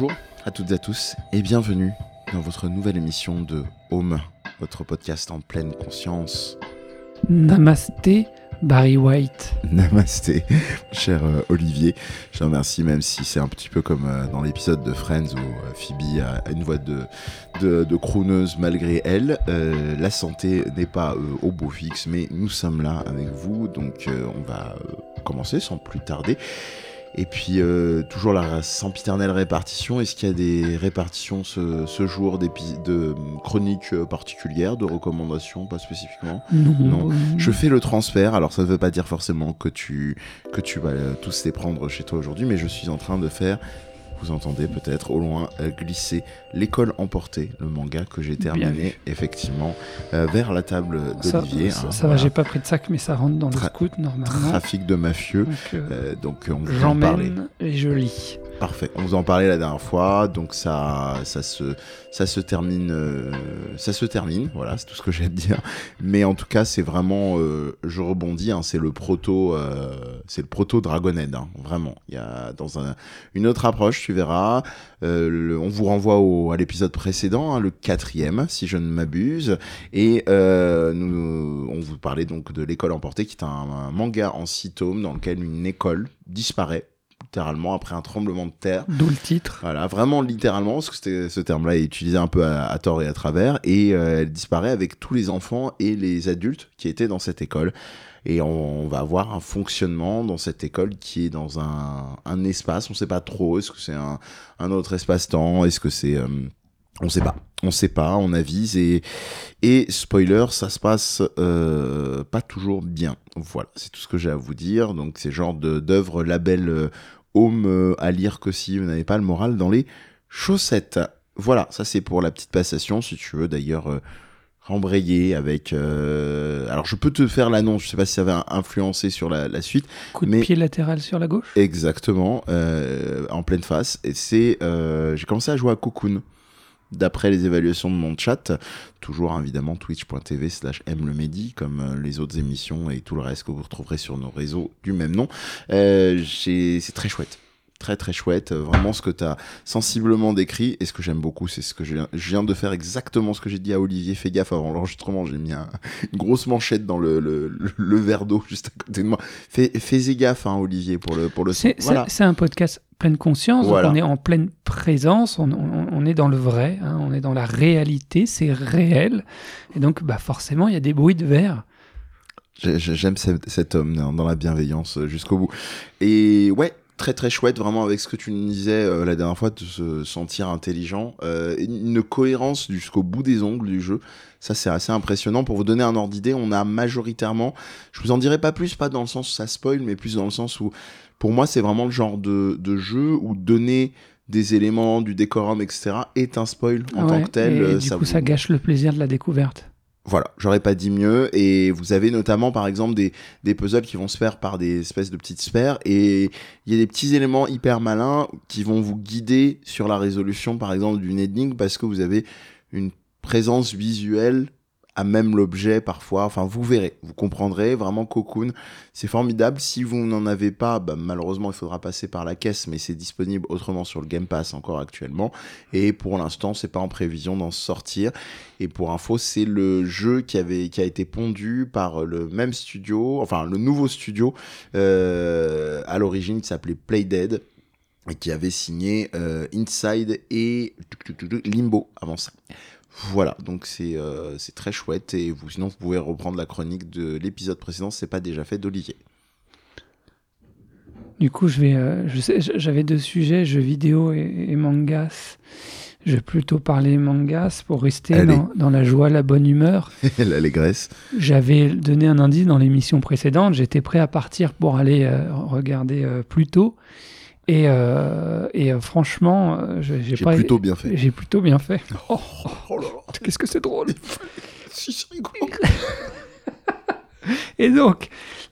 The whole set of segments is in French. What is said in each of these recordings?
Bonjour à toutes et à tous et bienvenue dans votre nouvelle émission de Home, votre podcast en pleine conscience. Namasté, Barry White. Namasté, cher euh, Olivier. Je te remercie, même si c'est un petit peu comme euh, dans l'épisode de Friends où euh, Phoebe a une voix de, de, de crooneuse malgré elle. La santé n'est pas au beau fixe, mais nous sommes là avec vous, donc on va commencer sans plus tarder. Et puis, euh, toujours la sempiternelle répartition. Est-ce qu'il y a des répartitions ce, ce jour, de euh, chroniques euh, particulières, de recommandations, pas spécifiquement? Non. Non. Je fais le transfert, alors ça ne veut pas dire forcément que tu, que tu vas tous les prendre chez toi aujourd'hui, mais je suis en train de faire, vous entendez peut-être au loin glisser l'école emportée, le manga que j'ai terminé effectivement euh, vers la table d'Olivier. ça, hein, ça va, j'ai pas pris de sac, mais ça rentre dans le scout normalement. Trafic de mafieux. Donc, euh, Euh, donc on vous en parlait. et je lis. Parfait. On vous en parlait la dernière fois, donc ça, ça se, ça se termine, euh, ça se termine. Voilà, c'est tout ce que j'ai à dire. Mais en tout cas, c'est vraiment, euh, je rebondis. hein, c'est le proto, euh, c'est le proto Dragonhead. hein, vraiment. Il y a dans un, une autre approche, tu verras. Euh, le- on vous renvoie au, à l'épisode précédent, hein, le quatrième, si je ne m'abuse. Et euh, nous, on vous parlait donc de l'école emportée, qui est un manga en six tomes dans lequel une école disparaît littéralement après un tremblement de terre. D'où le titre. Voilà, vraiment littéralement, parce que ce terme-là est utilisé un peu à, à tort et à travers, et euh, elle disparaît avec tous les enfants et les adultes qui étaient dans cette école. Et on, va avoir un fonctionnement dans cette école qui est dans un, un espace, on sait pas trop, est-ce que c'est un, un autre espace-temps, est-ce que c'est... euh, on sait pas, on sait pas, on avise et, et spoiler, ça se passe euh, pas toujours bien. Voilà, c'est tout ce que j'ai à vous dire. Donc c'est genre de- d'œuvre label euh, home euh, à lire que si vous n'avez pas le moral dans les chaussettes. Voilà, ça c'est pour la petite passation. Si tu veux d'ailleurs euh, rembrayer avec. euh, Alors je peux te faire l'annonce. Je sais pas si ça va influencer sur la, la suite. Coup de Mais- pied latéral sur la gauche? Exactement, euh, en pleine face. Et c'est, euh, j'ai commencé à jouer à Cocoon. D'après les évaluations de mon chat, toujours évidemment twitch.tv slash mlemedi, comme euh, les autres émissions et tout le reste que vous retrouverez sur nos réseaux du même nom. Euh, c'est très chouette. Très très chouette, Euh, vraiment ce que tu as sensiblement décrit et ce que j'aime beaucoup, c'est ce que je viens, de faire exactement ce que j'ai dit à Olivier. Fais gaffe avant l'enregistrement, j'ai mis un- une grosse manchette dans le, le, le- le verre d'eau juste à côté de moi. Fais, fais gaffe, hein, Olivier, pour le, pour le son. C'est Voilà. un podcast pleine conscience. donc on est en pleine présence. On, on- on est dans le vrai. hein, on est dans la réalité. C'est réel. Et donc, bah, forcément, il y a des bruits de verre. J'ai- j'ai- J'aime cet, homme dans, dans la bienveillance euh, jusqu'au bout. Et ouais, très très chouette, vraiment avec ce que tu nous disais euh, la dernière fois, de se sentir intelligent. Euh, une cohérence jusqu'au bout des ongles du jeu. Ça, c'est assez impressionnant. Pour vous donner un ordre d'idée, on a majoritairement, je vous en dirai pas plus, pas dans le sens où ça spoil, mais plus dans le sens où, pour moi, c'est vraiment le genre de, de jeu où donner des éléments, du décorum, etc., est un spoil en tant que tel. et euh, du coup, vous- ça gâche le plaisir de la découverte. Voilà, j'aurais pas dit mieux. Et vous avez notamment, par exemple, des, puzzles qui vont se faire par des espèces de petites sphères. Et il y a des petits éléments hyper malins qui vont vous guider sur la résolution, par exemple, d'une énigme, parce que vous avez une présence visuelle même l'objet parfois. Enfin, vous verrez, vous comprendrez. Vraiment, Cocoon, c'est formidable. Si vous n'en avez pas, bah, malheureusement, il faudra passer par la caisse, mais c'est disponible autrement sur le Game Pass encore actuellement. Et pour l'instant, c'est pas en prévision d'en sortir. Et pour info, c'est le jeu qui, avait, qui a été pondu par le même studio, enfin le nouveau studio euh, à l'origine qui s'appelait Playdead et qui avait signé euh, Inside et Limbo avant ça. Voilà, donc c'est euh, c'est très chouette et vous, sinon vous pouvez reprendre la chronique de l'épisode précédent, c'est pas déjà fait d'Olivier. Du coup, je vais. euh, j'avais deux sujets, jeux vidéo et, et mangas. Je vais plutôt parler mangas pour rester dans, dans la joie, la bonne humeur. L'allégresse. J'avais donné un indice dans l'émission précédente. J'étais prêt à partir pour aller euh, regarder euh, plus tôt. Et, euh, et euh, franchement, euh, j'ai plutôt bien fait. J'ai plutôt bien fait. Oh, oh là là, Qu'est-ce que c'est drôle. si rigolo. Et donc,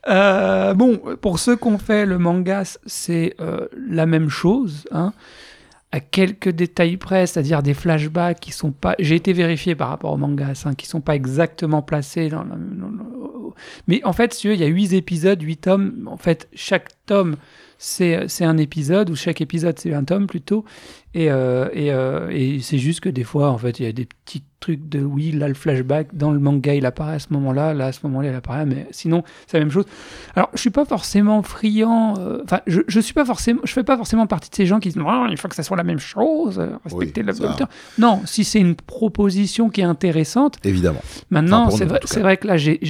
euh, bon, pour ceux qu'on fait le manga, c'est euh, la même chose, hein, à quelques détails près, c'est-à-dire des flashbacks qui sont pas. J'ai été vérifié par rapport au manga, hein, qui sont pas exactement placés dans dans le- Mais en fait, il y a huit épisodes, huit tomes. En fait, chaque tome, c'est un épisode, ou chaque épisode, c'est un tome plutôt. Et, euh, et, euh, et c'est juste que des fois, en fait, il y a des petits trucs de oui, là, le flashback, dans le manga, il apparaît à ce moment-là, là, à ce moment-là, il apparaît, mais sinon, c'est la même chose. Alors, je suis pas forcément friand, euh, enfin, je, je suis pas forcément, je fais pas forcément partie de ces gens qui disent, non, il faut que ça soit la même chose, respecter Oui, le. Non, si c'est une proposition qui est intéressante, Évidemment. Maintenant, Enfin, c'est vrai, que là, j'ai,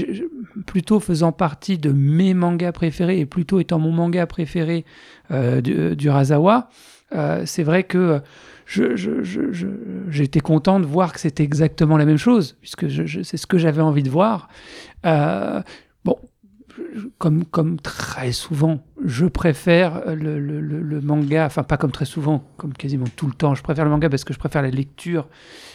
plutôt faisant partie de mes mangas préférés et plutôt étant mon manga préféré euh, du, du Razawa, euh, c'est vrai que je, je, j'étais content de voir que c'était exactement la même chose, puisque c'est ce que j'avais envie de voir. Euh, bon, comme, comme très souvent, je préfère le, le- le- le manga, enfin pas comme très souvent, comme quasiment tout le temps, je préfère le manga parce que je préfère la lecture euh, euh,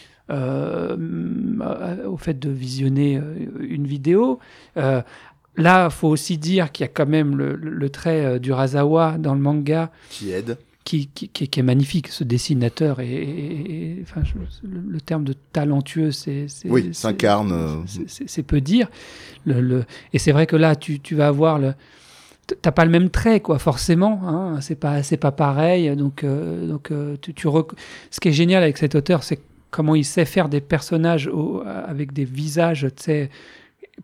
au fait de visionner euh, une vidéo. Euh, là, faut aussi dire qu'il y a quand même le, trait euh, du Razawa dans le manga Qui aide. qui, qui, qui est- magnifique. Ce dessinateur et, et- et- enfin, je- le, le terme de talentueux, c'est Oui, s'incarne, euh, c'est- peu dire. Le, le- et c'est vrai que là, tu, tu vas avoir le T'as pas le même trait, quoi, forcément. Hein, c'est pas, c'est pas pareil. Donc, euh, donc, euh, tu, tu rec- ce qui est génial avec cet auteur, c'est comment il sait faire des personnages avec des visages,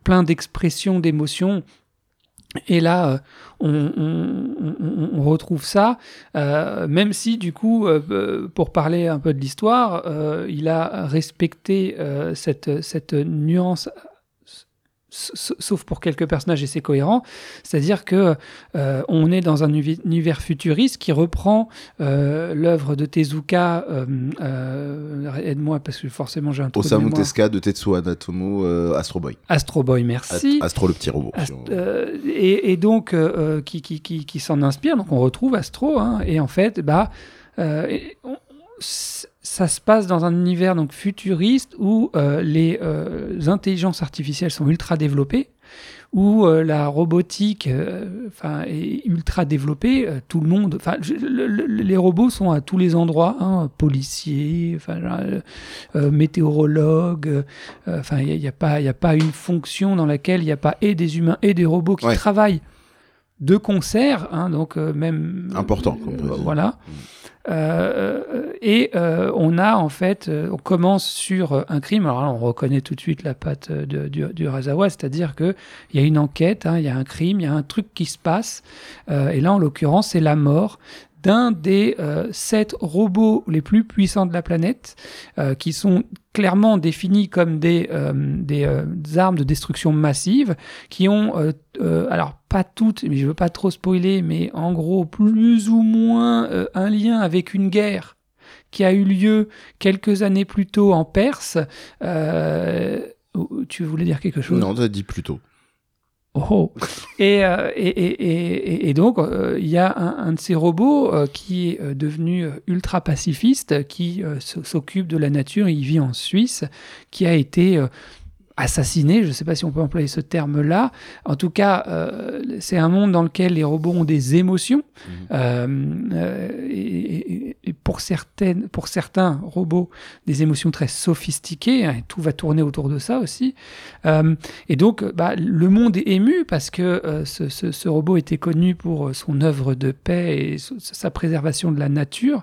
plein d'expressions, d'émotions. Et là, euh, on, retrouve ça, euh, même si du coup, euh, pour parler un peu de l'histoire, il a respecté cette, cette nuance, sauf pour quelques personnages et c'est cohérent. C'est-à-dire que euh, on est dans un univers futuriste qui reprend euh, l'œuvre de Tezuka. euh, Aide-moi parce que forcément j'ai un trou de Osamu mémoire. Tezuka de Tetsuo Natomo, euh, Astro Boy. Astro Boy, At- merci. Astro le petit robot. Ast- et, et donc qui, qui, qui, qui s'en inspire. Donc on retrouve Astro, hein, et en fait, bah, on- ça se passe dans un univers donc futuriste où euh, les euh, intelligences artificielles sont ultra développées, où euh, la robotique, enfin, est ultra développée. tout le monde, enfin, je- le- le- les robots sont à tous les endroits, hein, policiers, météorologues. Enfin, il n'y a, pas- il y a pas une fonction dans laquelle il n'y a pas et des humains et des robots qui Ouais. travaillent de concert, hein, donc euh, même Important, comme euh, voilà. Euh, euh, et euh, on a en fait, euh, on commence sur un crime. Alors là, on reconnaît tout de suite la patte de- du, du Razawa, c'est-à-dire que il y a une enquête, hein, il y a un crime, il y a un truc qui se passe. Euh, et là, en l'occurrence, c'est la mort d'un des euh, sept robots les plus puissants de la planète, euh, qui sont clairement définis comme des, euh, des, euh, des armes de destruction massive, qui ont, euh, euh, alors pas toutes, mais je veux pas trop spoiler, mais en gros plus ou moins euh, un lien avec une guerre qui a eu lieu quelques années plus tôt en Perse. Euh, tu voulais dire quelque chose? Non, t'as dit plus tôt. Oh, oh. Et, euh, et, et, et, et donc, euh, il y a un, un de ces robots euh, qui est devenu ultra pacifiste, qui s'occupe de la nature, il vit en Suisse, qui a été assassiné, je ne sais pas si on peut employer ce terme-là. En tout cas, euh, c'est un monde dans lequel les robots ont des émotions. Mhm. Euh, euh, et, pour, certaines, pour certains robots, des émotions très sophistiquées. hein, et tout va tourner autour de ça aussi. Euh, et donc, bah, le monde est ému parce que ce, ce- ce robot était connu pour son œuvre de paix et sa préservation de la nature.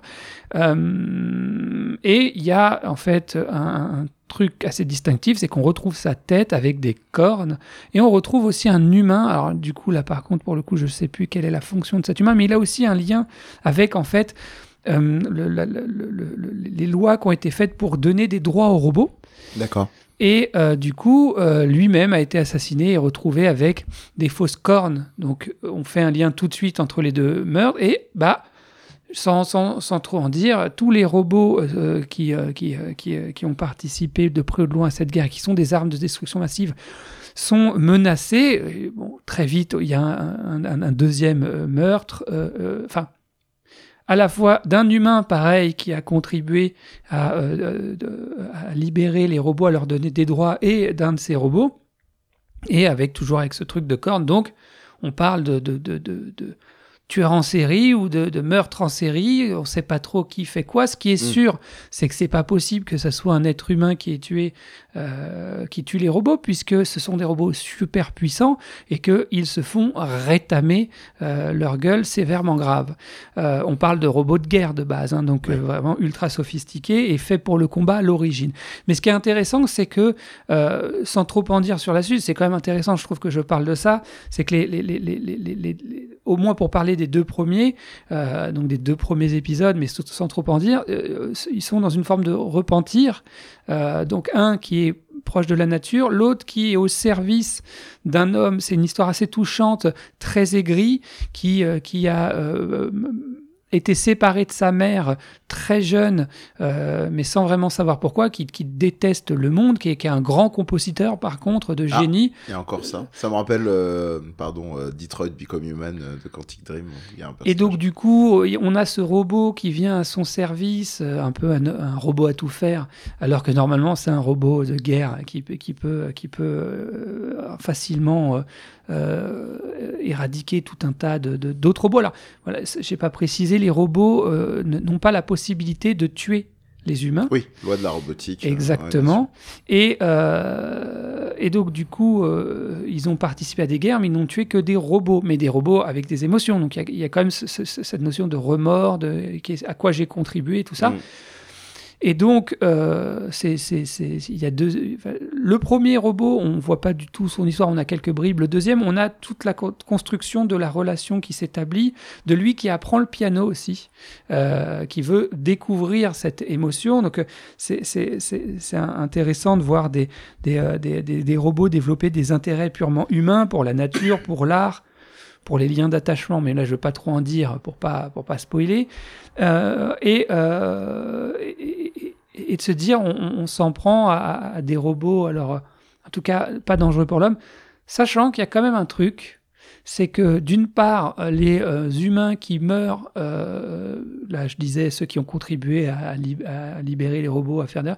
Et il y a en fait un, un truc assez distinctif, c'est qu'on retrouve sa tête avec des cornes et on retrouve aussi un humain. Alors du coup là par contre pour le coup je sais plus quelle est la fonction de cet humain, mais il a aussi un lien avec en fait euh, le- la- le- le- le- les lois qui ont été faites pour donner des droits aux robots. D'accord. Et euh, du coup, euh, lui-même a été assassiné et retrouvé avec des fausses cornes. Donc, on fait un lien tout de suite entre les deux meurtres. Et, bah, sans, trop en dire, tous les robots euh, qui, euh, euh, qui, ont participé de près ou de loin à cette guerre, qui sont des armes de destruction massive, sont menacés. Très vite, il y a un, deuxième meurtre. Enfin, à la fois d'un humain pareil qui a contribué à, libérer les robots, à leur donner des droits, et d'un de ces robots, et avec toujours avec ce truc de corne. Donc, on parle de- tueurs en série ou de, de meurtres en série. On ne sait pas trop qui fait quoi. Ce qui est Mm. sûr, c'est que c'est pas possible que ce soit un être humain qui ait tué, euh, qui tue les robots, puisque ce sont des robots super puissants et qu'ils se font rétamer euh, leur gueule sévèrement grave. Euh, on parle de robots de guerre de base, hein, donc Ouais. vraiment ultra sophistiqués et faits pour le combat à l'origine. Mais ce qui est intéressant, c'est que, sans trop en dire sur la suite, c'est quand même intéressant, je trouve que je parle de ça, c'est que les, les- les- au moins pour parler des deux premiers, donc des deux premiers épisodes, mais sans, trop en dire, ils sont dans une forme de repentir. Donc un qui est proche de la nature, l'autre qui est au service d'un homme. C'est une histoire assez touchante, très aigrie, qui, euh, qui a euh, été séparé de sa mère très jeune, euh, mais sans vraiment savoir pourquoi, qui, qui déteste le monde, qui est, qui est un grand compositeur par contre de Ah. génie. Il y a encore ça. Ça me rappelle, euh, pardon, euh, Detroit Become Human euh, de Quantic Dream. Il y a un Et donc du coup, on a ce robot qui vient à son service, un peu un, un robot à tout faire, alors que normalement c'est un robot de guerre qui, peut- qui peut, qui peut facilement euh, éradiquer tout un tas de d'autres robots. Alors voilà, j'ai pas précisé, les robots euh, n'ont pas la possibilité de tuer les humains. Oui, loi de la robotique. euh, Exactement. et, euh, et donc, du coup, euh, ils ont participé à des guerres, mais ils n'ont tué que des robots, mais des robots avec des émotions. Donc, il y a- il y, a quand même ce- ce- cette notion de remords, de à quoi j'ai contribué, tout ça. Mm. Et donc, euh, c'est, il y a deux. le premier robot, on voit pas du tout son histoire, on a quelques bribes. Le deuxième, on a toute la co- construction de la relation qui s'établit, de lui qui apprend le piano aussi, euh, qui veut découvrir cette émotion. Donc, euh, c'est, intéressant de voir des, des, euh, des, des- des robots développer des intérêts purement humains pour la nature, pour l'art pour les liens d'attachement, mais là je veux pas trop en dire pour pas pour pas spoiler, Euh, et, euh, et, de se dire on, s'en prend à, des robots, alors en tout cas pas dangereux pour l'homme, sachant qu'il y a quand même un truc, c'est que d'une part les euh, humains qui meurent, là je disais ceux qui ont contribué à, li- à libérer les robots, à faire des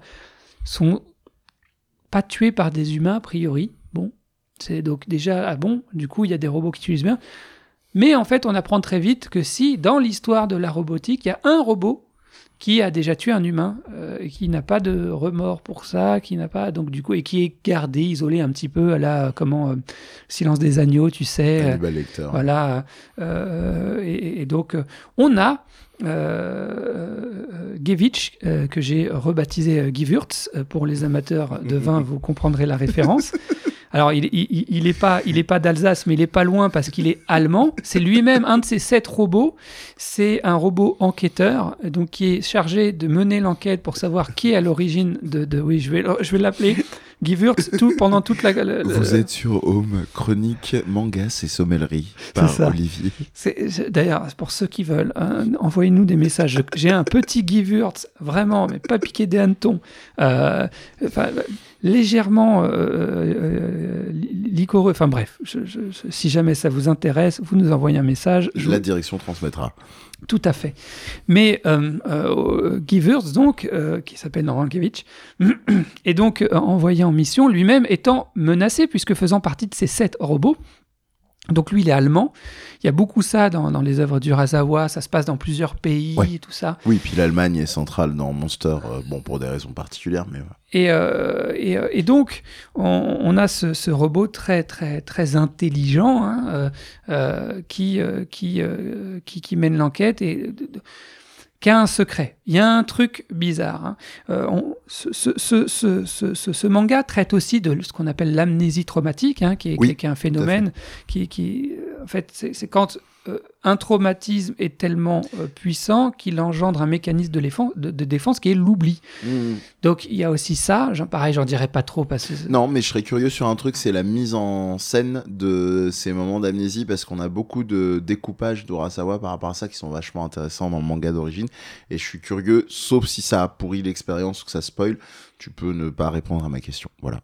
sont pas tués par des humains a priori. C'est donc déjà, ah bon, du coup, il y a des robots qui utilisent bien. Mais en fait, on apprend très vite que si, dans l'histoire de la robotique, il y a un robot qui a déjà tué un humain euh, et qui n'a pas de remords pour ça, qui n'a pas donc du coup et qui est gardé, isolé un petit peu à la comment euh, silence des agneaux, tu sais, euh, voilà. euh, et, et donc, euh, on a euh, Gevich, que j'ai rebaptisé. Euh, Pour les amateurs de vin, vous comprendrez la référence. Alors, il n'est il, il est pas, il est pas d'Alsace, mais il est pas loin parce qu'il est allemand. C'est lui-même un de ces sept robots. C'est un robot enquêteur, donc qui est chargé de mener l'enquête pour savoir qui est à l'origine de, de- Oui, je vais, je vais l'appeler Gewürz tout, pendant toute la. la- la- Vous êtes sur Home, chronique mangas et sommellerie par ça. Olivier. D'ailleurs, pour ceux qui veulent, hein, envoyez-nous des messages. J'ai un petit Gewürz, vraiment, mais pas piqué des hannetons. Euh, légèrement euh, euh, li- liquoreux. Enfin bref, je- je- je- si jamais ça vous intéresse, vous nous envoyez un message. Je La direction transmettra. tout à fait. Mais euh, euh, Gewürz, donc, euh, qui s'appelle Norankevich, est donc euh, envoyé en mission, lui-même étant menacé, puisque faisant partie de ces sept robots. Donc lui, il est allemand. Il y a beaucoup ça dans, dans les œuvres d'Urasawa. Ça se passe dans plusieurs pays, Ouais. tout ça. Oui, puis l'Allemagne est centrale dans Monster, euh, bon, pour des raisons particulières, mais. Et, euh, et, euh, et donc, on, on a ce, ce robot très, très, très intelligent hein, euh, qui, qui, qui, qui mène l'enquête et de- de- qui a un secret. Il y a un truc bizarre. hein. Euh, on- ce, manga traite aussi de ce qu'on appelle l'amnésie traumatique, hein, qui, est, Oui, qui est un phénomène qui, qui, en fait, c'est quand euh, un traumatisme est tellement euh, puissant qu'il engendre un mécanisme de, défense- de- de défense qui est l'oubli. Donc il y a aussi ça, j'en, pareil, j'en dirais pas trop parce que Non, mais je serais curieux sur un truc, c'est la mise en scène de ces moments d'amnésie, parce qu'on a beaucoup de découpages d'Urasawa par rapport à ça qui sont vachement intéressants dans le manga d'origine. Et je suis curieux, sauf si ça a pourri l'expérience ou que ça spoil, tu peux ne pas répondre à ma question. Voilà.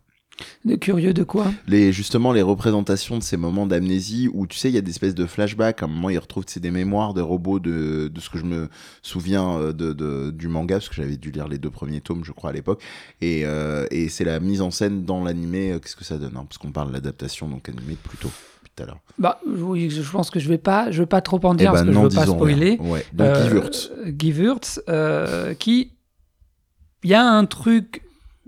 De curieux de quoi Les, justement, les représentations de ces moments d'amnésie où, tu sais, il y a des espèces de flashbacks. À un moment, ils retrouvent tu sais, des mémoires de robots de, de ce que je me souviens euh, de, de- du manga, parce que j'avais dû lire les deux premiers tomes, je crois, à l'époque. Et, euh, et c'est la mise en scène dans l'animé. euh, Qu'est-ce que ça donne hein, Parce qu'on parle de l'adaptation, donc animé plutôt. tout à l'heure. Bah oui, je pense que je vais pas, je vais pas trop en dire Eh parce ben, que non, je veux pas spoiler. Ouais. Donc, Euh, Guy Wurtz. Guy Wurtz, euh, qui. Il y a un truc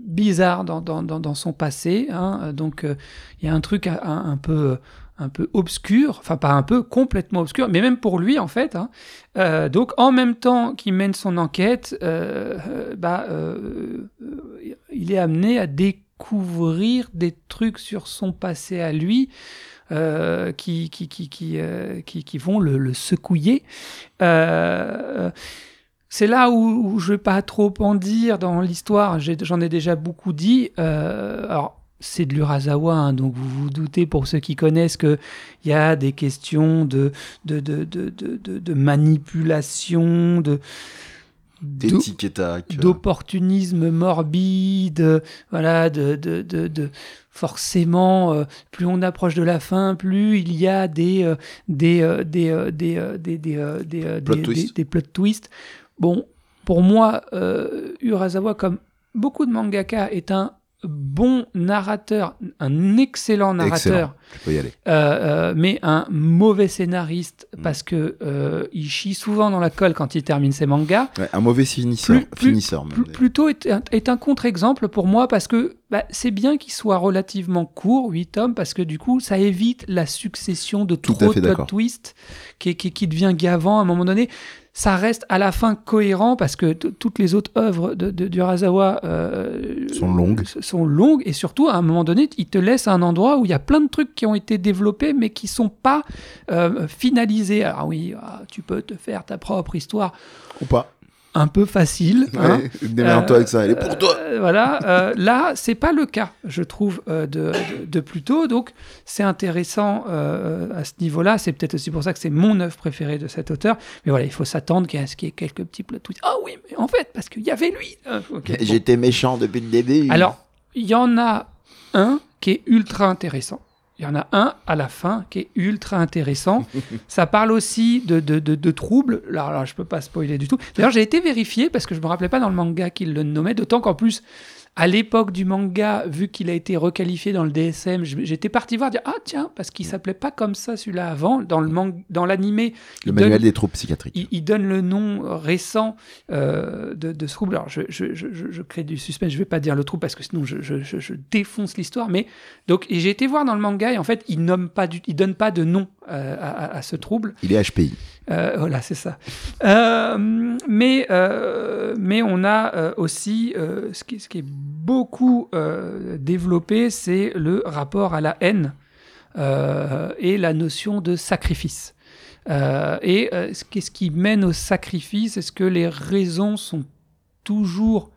bizarre dans, son passé. hein, donc, euh, il y a un truc un, peu. un peu obscur, enfin pas un peu, complètement obscur, mais même pour lui en fait. hein. Euh, donc en même temps qu'il mène son enquête, euh, bah, il est amené à découvrir des trucs sur son passé à lui qui, vont le, le secouiller. C'est là où, où je ne vais pas trop en dire dans l'histoire, j'en ai, déjà beaucoup dit. Euh, alors, c'est de l'Urasawa, hein, donc vous vous doutez, pour ceux qui connaissent, qu'il y a des questions de, de, de, de, de, de- de manipulation, de, d'opportunisme morbide, voilà, de, de, de, de- forcément, euh, plus on approche de la fin, plus il y a des des des des des des des, Plot des- twist. des- des plot twists. Bon, pour moi, euh, Urasawa, comme beaucoup de mangaka, est un bon narrateur, un excellent narrateur Excellent. Peux y aller. euh, euh, mais un mauvais scénariste Mm. parce que euh, il chie souvent dans la colle quand il termine ses mangas. Ouais, un mauvais finisseur. Plus- plus- finisseur même, plutôt est un, est un contre-exemple pour moi parce que bah, c'est bien qu'il soit relativement court, 8 tomes, parce que du coup, ça évite la succession de Tout trop de twists qui, qui, qui devient gavant à un moment donné. Ça reste à la fin cohérent parce que toutes les autres œuvres de, de, d'Urasawa, euh, Sont longues. sont longues et surtout à un moment donné, il te laisse à un endroit où il y a plein de trucs qui ont été développés mais qui sont pas euh, finalisés. Alors oui, ah, tu peux te faire ta propre histoire Ou pas. Un peu facile. hein. Ouais, Démerde-toi avec ça, elle est pour toi. Euh, voilà, euh, là, c'est pas le cas, je trouve, euh, de, de, de plus tôt. Donc, c'est intéressant euh, à ce niveau-là. C'est peut-être aussi pour ça que c'est mon œuvre préférée de cet auteur. Mais voilà, il faut s'attendre qu'il y ait, qu'il y ait quelques petits plot twists. Ah oui, mais en fait, parce qu'il y avait lui. Euh, bon. J'étais méchant depuis le début. Alors, il y en a un qui est ultra intéressant. Il y en a un à la fin qui est ultra intéressant. Ça parle aussi de, de, de, de troubles. Alors, alors, je peux pas spoiler du tout. D'ailleurs, j'ai été vérifié parce que je me rappelais pas dans le manga qu'il le nommait. D'autant qu'en plus, à l'époque du manga, vu qu'il a été requalifié dans le DSM, j'étais parti voir dire ah tiens parce qu'il s'appelait pas comme ça celui-là avant dans le mang- dans l'animé. le manuel donne- des troupes psychiatriques. il, il donne le nom euh, récent euh, de, de ce trouble. Alors, je, je, je, je- je crée du suspense, je vais pas dire le trouble parce que sinon je, défonce l'histoire. Mais donc, j'ai été voir dans le manga et en fait, il nomme pas du, il donne pas de nom euh, à, à- à ce trouble. Il est HPI. Euh, voilà, c'est ça. Euh, mais, euh, mais on a aussi ce, qui, ce qui est beaucoup développé, c'est le rapport à la haine et la notion de sacrifice. Et ce- qu'est-ce qui mène au sacrifice Est-ce que les raisons sont toujours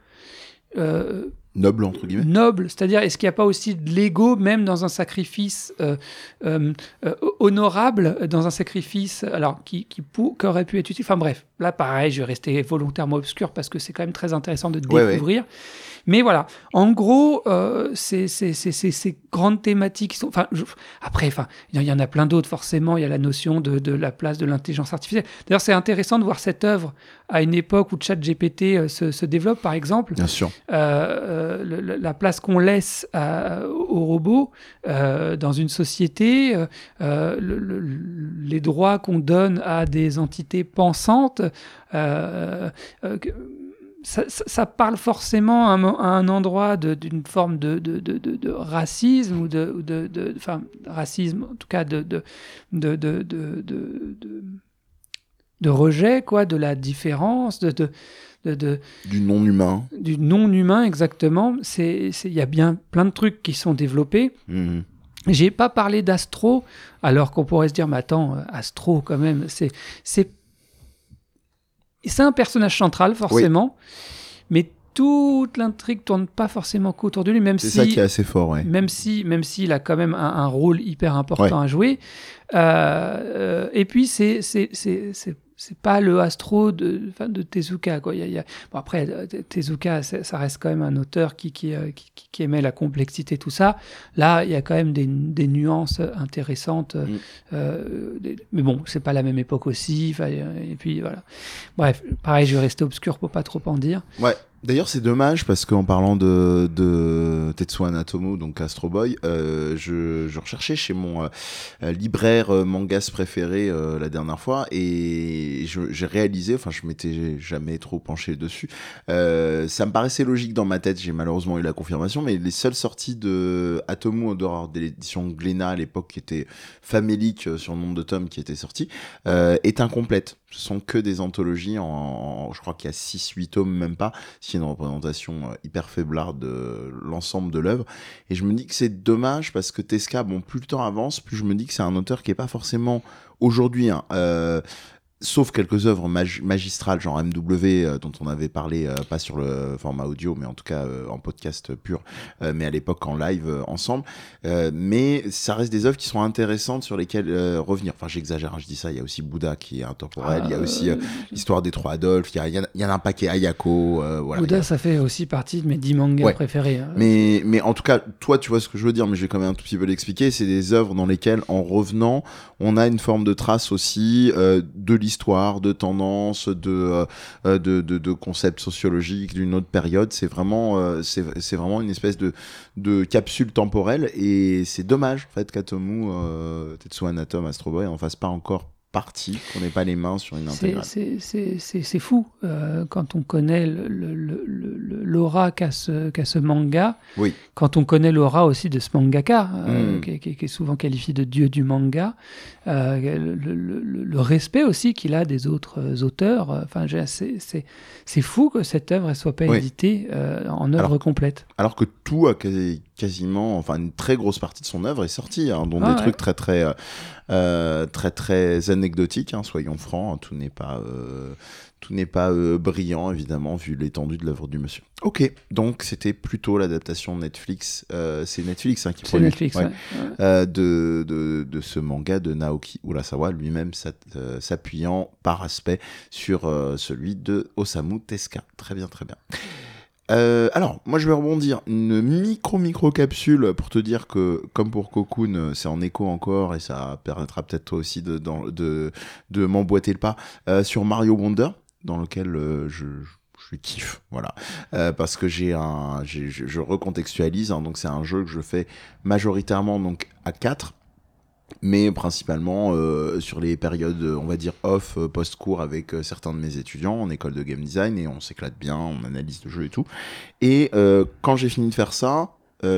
Noble, entre guillemets. noble, c'est-à-dire est-ce qu'il n'y a pas aussi de l'ego même dans un sacrifice euh, euh, euh, honorable, dans un sacrifice alors qui, qui, pour- qui aurait pu être utile? Enfin bref, là pareil, je vais rester volontairement obscur parce que c'est quand même très intéressant de Ouais, ouais. découvrir. Mais voilà, en gros, c'est ces grandes thématiques qui sont. Enfin, je- après, enfin, il y en a plein d'autres. Forcément, il y a la notion de, de la place de l'intelligence artificielle. D'ailleurs, c'est intéressant de voir cette œuvre à une époque où ChatGPT euh, se, se développe, par exemple Bien sûr. euh, euh, le- le- la place qu'on laisse à- aux robots euh, dans une société, euh, euh, le- le- les droits qu'on donne à des entités pensantes, euh, euh, ça, ça- ça parle forcément à un, mo- à un endroit d'une forme de, de- de- de- de racisme ou de, enfin, racisme en tout cas de, de, de, rejet quoi, de la différence, de, de, de, de- Du non-humain. du non-humain exactement. C'est, c'est- il y a bien plein de trucs qui sont développés. Mhm. J'ai pas parlé d'Astro, alors qu'on pourrait se dire, mais attends, euh, Astro quand même, c'est, c'est, c'est un personnage central forcément, mais toute l'intrigue tourne pas forcément qu'autour de lui, même C'est si, ça qui est assez fort, ouais. même si, même s'il a quand même un, un rôle hyper important à jouer. Euh, euh, et puis c'est, c'est, c'est, pas le Astro de, de Tezuka. Quoi. Y a- y a- Bon, après, Tezuka, ça reste quand même un auteur qui, qui, euh, qui, qui- qui aimait la complexité, tout ça. Là, il y a quand même des, des nuances intéressantes. Mm. euh, des- mais bon, c'est pas la même époque aussi. Et puis voilà. Bref, pareil, je vais rester obscur pour pas trop en dire. Ouais. D'ailleurs, c'est dommage parce qu'en parlant de, de Tetsuo Anatomo, donc Astro Boy, euh, je, je, recherchais chez mon euh, libraire euh, mangas préféré euh, la dernière fois et j'ai réalisé, enfin, je m'étais jamais trop penché dessus. Euh, ça me paraissait logique dans ma tête, j'ai malheureusement eu la confirmation, mais les seules sorties de Atomo en dehors de l'édition Glénat à l'époque, qui était famélique sur le nombre de tomes qui étaient sortis, est incomplète. Ce sont que des anthologies en, je crois qu'il y a 6-8 tomes, même pas une représentation euh, hyper faiblarde de l'ensemble de l'œuvre. Et je me dis que c'est dommage parce que Tesca, bon, plus le temps avance, plus je me dis que c'est un auteur qui est pas forcément aujourd'hui hein, euh, sauf quelques œuvres magistrales, genre MW, euh, dont on avait parlé, euh, pas sur le format audio, mais en tout cas euh, en podcast pur, mais à l'époque en live ensemble. mais ça reste des œuvres qui sont intéressantes sur lesquelles revenir. Enfin, j'exagère, hein, je dis ça. Il y a aussi Bouddha qui est intemporel. il y a aussi l'histoire des trois Adolphes. Il y, y, en a un paquet Ayako. voilà, Bouddha, ça fait aussi partie de mes dix mangas préférés. Hein. Mais, mais en tout cas, toi, tu vois ce que je veux dire, mais je vais quand même un tout petit peu l'expliquer. C'est des œuvres dans lesquelles, en revenant, on a une forme de trace aussi de l'histoire histoire, de tendance, de, euh, de, de, de, concepts sociologiques d'une autre période. C'est vraiment, euh, c'est vraiment une espèce de, de capsule temporelle et c'est dommage en fait qu'Atomu, euh, Tetsuo Anatom, Astro Boy en fasse pas encore partie, qu'on n'ait pas les mains sur une intégrale. C'est fou euh, quand on connaît l'aura qu'a ce, qu ce, manga, oui. quand on connaît l'aura aussi de ce mangaka, euh, hmm. qui, qui, qui, est souvent qualifié de dieu du manga, euh, le, respect aussi qu'il a des autres auteurs. Enfin, c'est fou que cette œuvre ne soit pas éditée en œuvre complète. Alors que tout a quasiment, enfin une très grosse partie de son œuvre est sortie, hein, dont ah des trucs très très euh, très très anecdotiques, hein, soyons francs, hein, tout n'est pas euh, tout n'est pas euh, brillant évidemment vu l'étendue de l'œuvre du monsieur. Ok, donc c'était plutôt l'adaptation Netflix, c'est Netflix qui produit Netflix, de, de, de, ce manga de Naoki Urasawa, lui-même s'appuyant par aspect sur celui de Osamu Tezuka. Très bien, très bien. Euh, alors, moi je vais rebondir. Une micro-micro capsule pour te dire que, comme pour Cocoon, c'est en écho encore et ça permettra peut-être toi aussi de, de, m'emboîter le pas euh, sur Mario Wonder, dans lequel euh, je, kiffe, voilà, parce que j'ai un, je, je recontextualise, hein, donc c'est un jeu que je fais majoritairement donc à 4 mais principalement euh, sur les périodes, on va dire, off, euh, post-cours avec euh, certains de mes étudiants en école de game design, et on s'éclate bien, on analyse le jeu et tout. Et quand j'ai fini de faire ça,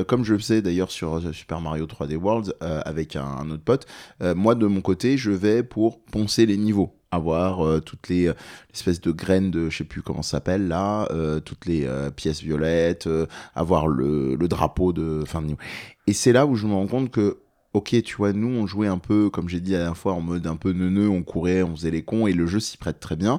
comme je le faisais d'ailleurs sur Super Mario 3D World avec un, autre pote, moi de mon côté, je vais pour poncer les niveaux avoir toutes les espèces de graines de je sais plus comment ça s'appelle là toutes les pièces violettes avoir le, le, drapeau de fin de niveau et c'est là où je me rends compte que ok, tu vois, nous, on jouait un peu, comme j'ai dit la dernière fois, en mode un peu neuneux, on courait, on faisait les cons, et le jeu s'y prête très bien.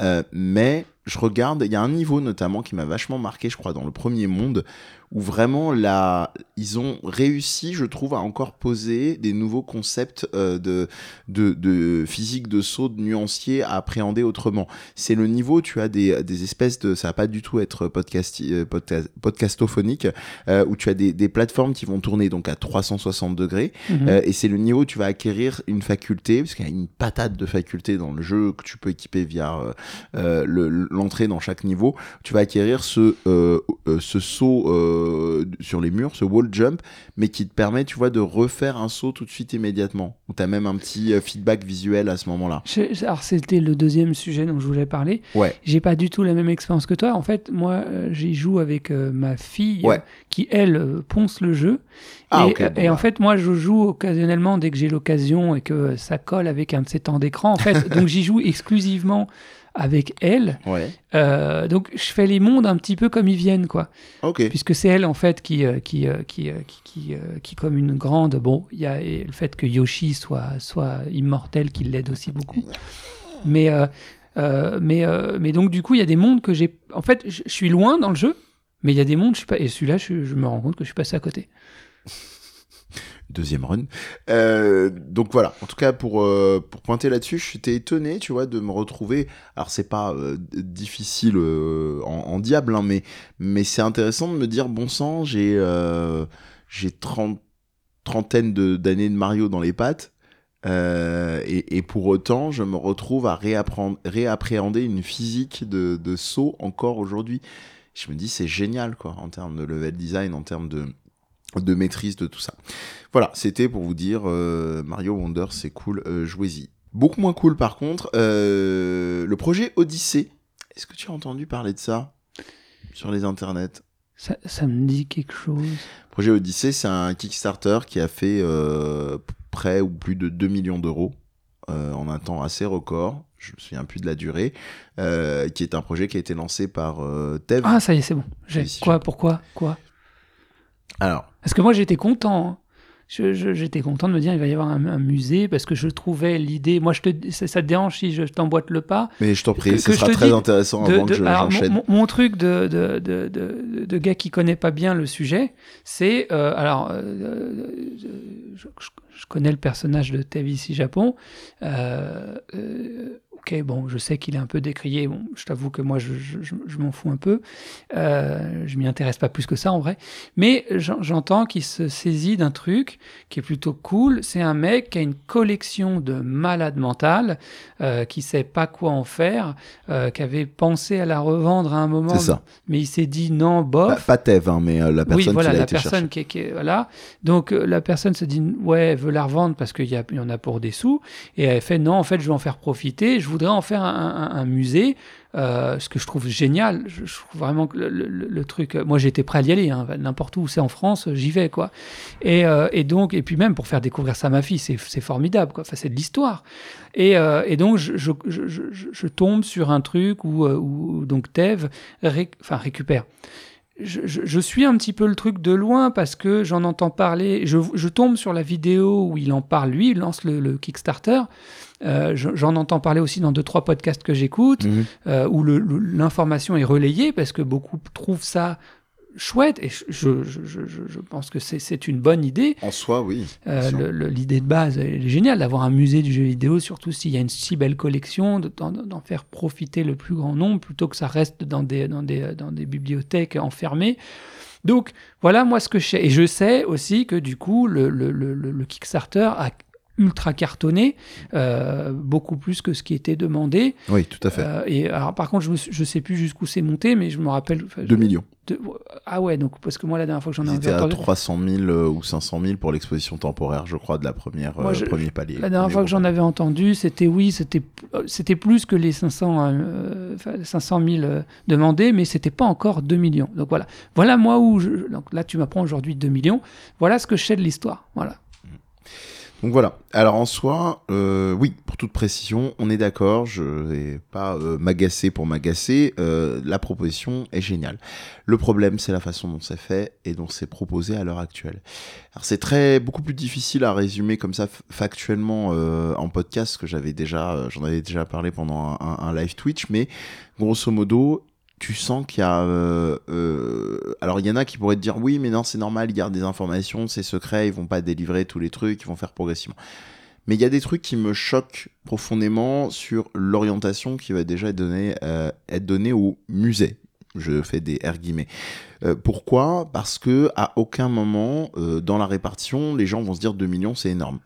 Euh, mais je regarde, il y a un niveau notamment qui m'a vachement marqué, je crois, dans le premier monde, où vraiment là, ils ont réussi, je trouve, à encore poser des nouveaux concepts euh, de, de, de, physique de saut de nuancier à appréhender autrement. C'est le niveau, tu as des, des espèces de, ça va pas du tout être podcast, euh, podcastophonique, euh, où tu as des, des, plateformes qui vont tourner donc à 360 degrés, mhm. euh, et c'est le niveau où tu vas acquérir une faculté, parce qu'il y a une patate de facultés dans le jeu que tu peux équiper via l'entrée dans chaque niveau. Tu vas acquérir ce, ce saut euh, sur les murs, ce wall jump, mais qui te permet, tu vois, de refaire un saut tout de suite immédiatement. Où tu as même un petit euh, feedback visuel à ce moment-là. Alors, c'était le deuxième sujet dont je voulais parler. Ouais. J'ai pas du tout la même expérience que toi. En fait, moi, euh, j'y joue avec ma fille qui, elle, ponce le jeu. Ah, et, en bah. fait, moi, je joue occasionnellement dès que j'ai l'occasion et que ça colle avec un de ces temps d'écran. En fait, donc j'y joue exclusivement avec elle. Euh, donc je fais les mondes un petit peu comme ils viennent, quoi. Puisque c'est elle en fait qui euh, qui, euh, qui, qui, qui, comme une grande. Bon, il y a le fait que Yoshi soit soit immortel qui l'aide aussi beaucoup. Mais mais mais donc du coup il y a des mondes que j'ai. En fait, je suis loin dans le jeu, mais il y a des mondes je suis pas. Et celui-là, je, je me rends compte que je suis passé à côté deuxième run. Euh, donc voilà, en tout cas pour, euh, pour pointer là-dessus, j'étais étonné, tu vois, de me retrouver. Alors c'est pas euh, difficile en, diable, hein, mais, mais c'est intéressant de me dire, bon sang, j'ai j'ai trentaine d'années de, Mario dans les pattes. Et, et, pour autant, je me retrouve à réappréhender une physique de, de saut encore aujourd'hui Je me dis, c'est génial, quoi, en termes de level design, en termes de, de maîtrise de tout ça. Voilà, c'était pour vous dire, euh, Mario Wonder, c'est cool, euh, jouez-y. Beaucoup moins cool, par contre, euh, le projet Odyssey. Est-ce que tu as entendu parler de ça sur les internets? Ça, ça, me dit quelque chose. Le projet Odyssey, c'est un Kickstarter qui a fait près ou plus de 2 millions d'euros en un temps assez record je me souviens plus de la durée, euh, qui est un projet qui a été lancé par euh, Tev. Ah, ça y est, c'est bon. J'ai... Quoi Pourquoi Quoi? Alors. Parce que moi, j'étais content. J'étais content de me dire il va y avoir un, musée parce que je trouvais l'idée. Moi, je te, ça, te dérange si je t'emboîte le pas? Mais je t'en prie, ce sera très intéressant avant que je, j'enchaîne. Mon, truc de, de, de, de, gars qui connaît pas bien le sujet, c'est. Euh, alors, je, je, connais le personnage de Tev ici Japon. Euh, ok, bon, je sais qu'il est un peu décrié. Bon, je t'avoue que moi, je, m'en fous un peu. Euh, je m'y intéresse pas plus que ça en vrai. Mais j'entends qu'il se saisit d'un truc qui est plutôt cool. C'est un mec qui a une collection de malades mentales, euh, qui sait pas quoi en faire, euh, qui avait pensé à la revendre à un moment. Ça. Mais il s'est dit non, bof. Pas, Tev, hein, mais euh, la personne oui, voilà, qui la personne qui, qui, voilà. Donc la personne se dit ouais, elle veut la revendre parce qu'il y, y, en a pour des sous. Et elle fait non, en fait, je vais en faire profiter. Je voudrais en faire un, musée, euh, ce que je trouve génial. Je, trouve vraiment que le, truc. Moi, j'étais prêt à y aller. Hein. N'importe où c'est en France, j'y vais, quoi. Et, euh, et, donc, et puis même pour faire découvrir ça à ma fille, c'est formidable, quoi. Enfin, c'est de l'histoire. Et, euh, et, donc, je, je, je, tombe sur un truc où, où donc Tev enfin, récupère. Je, je, suis un petit peu le truc de loin parce que j'en entends parler. Je, je, tombe sur la vidéo où il en parle, lui, il lance le Kickstarter. Euh, j'en entends parler aussi dans deux, trois podcasts que j'écoute, mhm. euh, où l'information est relayée parce que beaucoup trouvent ça chouette et je, je, je, je pense que c'est une bonne idée. En soi, oui. Euh, l'idée de base elle est géniale d'avoir un musée du jeu vidéo, surtout s'il y a une si belle collection, d'en faire profiter le plus grand nombre plutôt que ça reste dans des, dans des, dans des bibliothèques enfermées. Donc voilà moi ce que je sais. Et je sais aussi que du coup le, le, le, le Kickstarter a ultra cartonné, euh, beaucoup plus que ce qui était demandé. Oui, tout à fait. Euh, et alors, par contre, je ne sais plus jusqu'où c'est monté, mais je me rappelle. 2 millions. ah ouais, donc parce que moi la dernière fois que j'en ai entendu. C'était à 300 000 euh, ou 500 000 pour l'exposition temporaire, je crois, de la première moi, premier palier. La dernière fois que j'en avais entendu, c'était oui, c'était c'était plus que les 500 500 000 demandés, mais c'était pas encore 2 millions. Donc voilà, voilà moi où je... donc là tu m'apprends aujourd'hui 2 millions. Voilà ce que je sais de l'histoire. Voilà. Donc voilà. Alors en soi, euh, oui, pour toute précision, on est d'accord. Je vais pas euh, m'agacer pour m'agacer. Euh, la proposition est géniale. Le problème, c'est la façon dont c'est fait et dont c'est proposé à l'heure actuelle. Alors c'est très beaucoup plus difficile à résumer comme ça factuellement en podcast que j'avais déjà, j'en avais déjà parlé pendant un live Twitch, mais grosso modo, tu sens qu'il y a. Euh, euh, alors, il y en a qui pourraient te dire oui, mais non, c'est normal, ils gardent des informations, c'est secret, ils vont pas délivrer tous les trucs, ils vont faire progressivement. Mais il y a des trucs qui me choquent profondément sur l'orientation qui va déjà être donnée, euh, être donnée au musée. Je fais des R guillemets. pourquoi? Parce que à aucun moment dans la répartition, les gens vont se dire 2 millions, c'est énorme.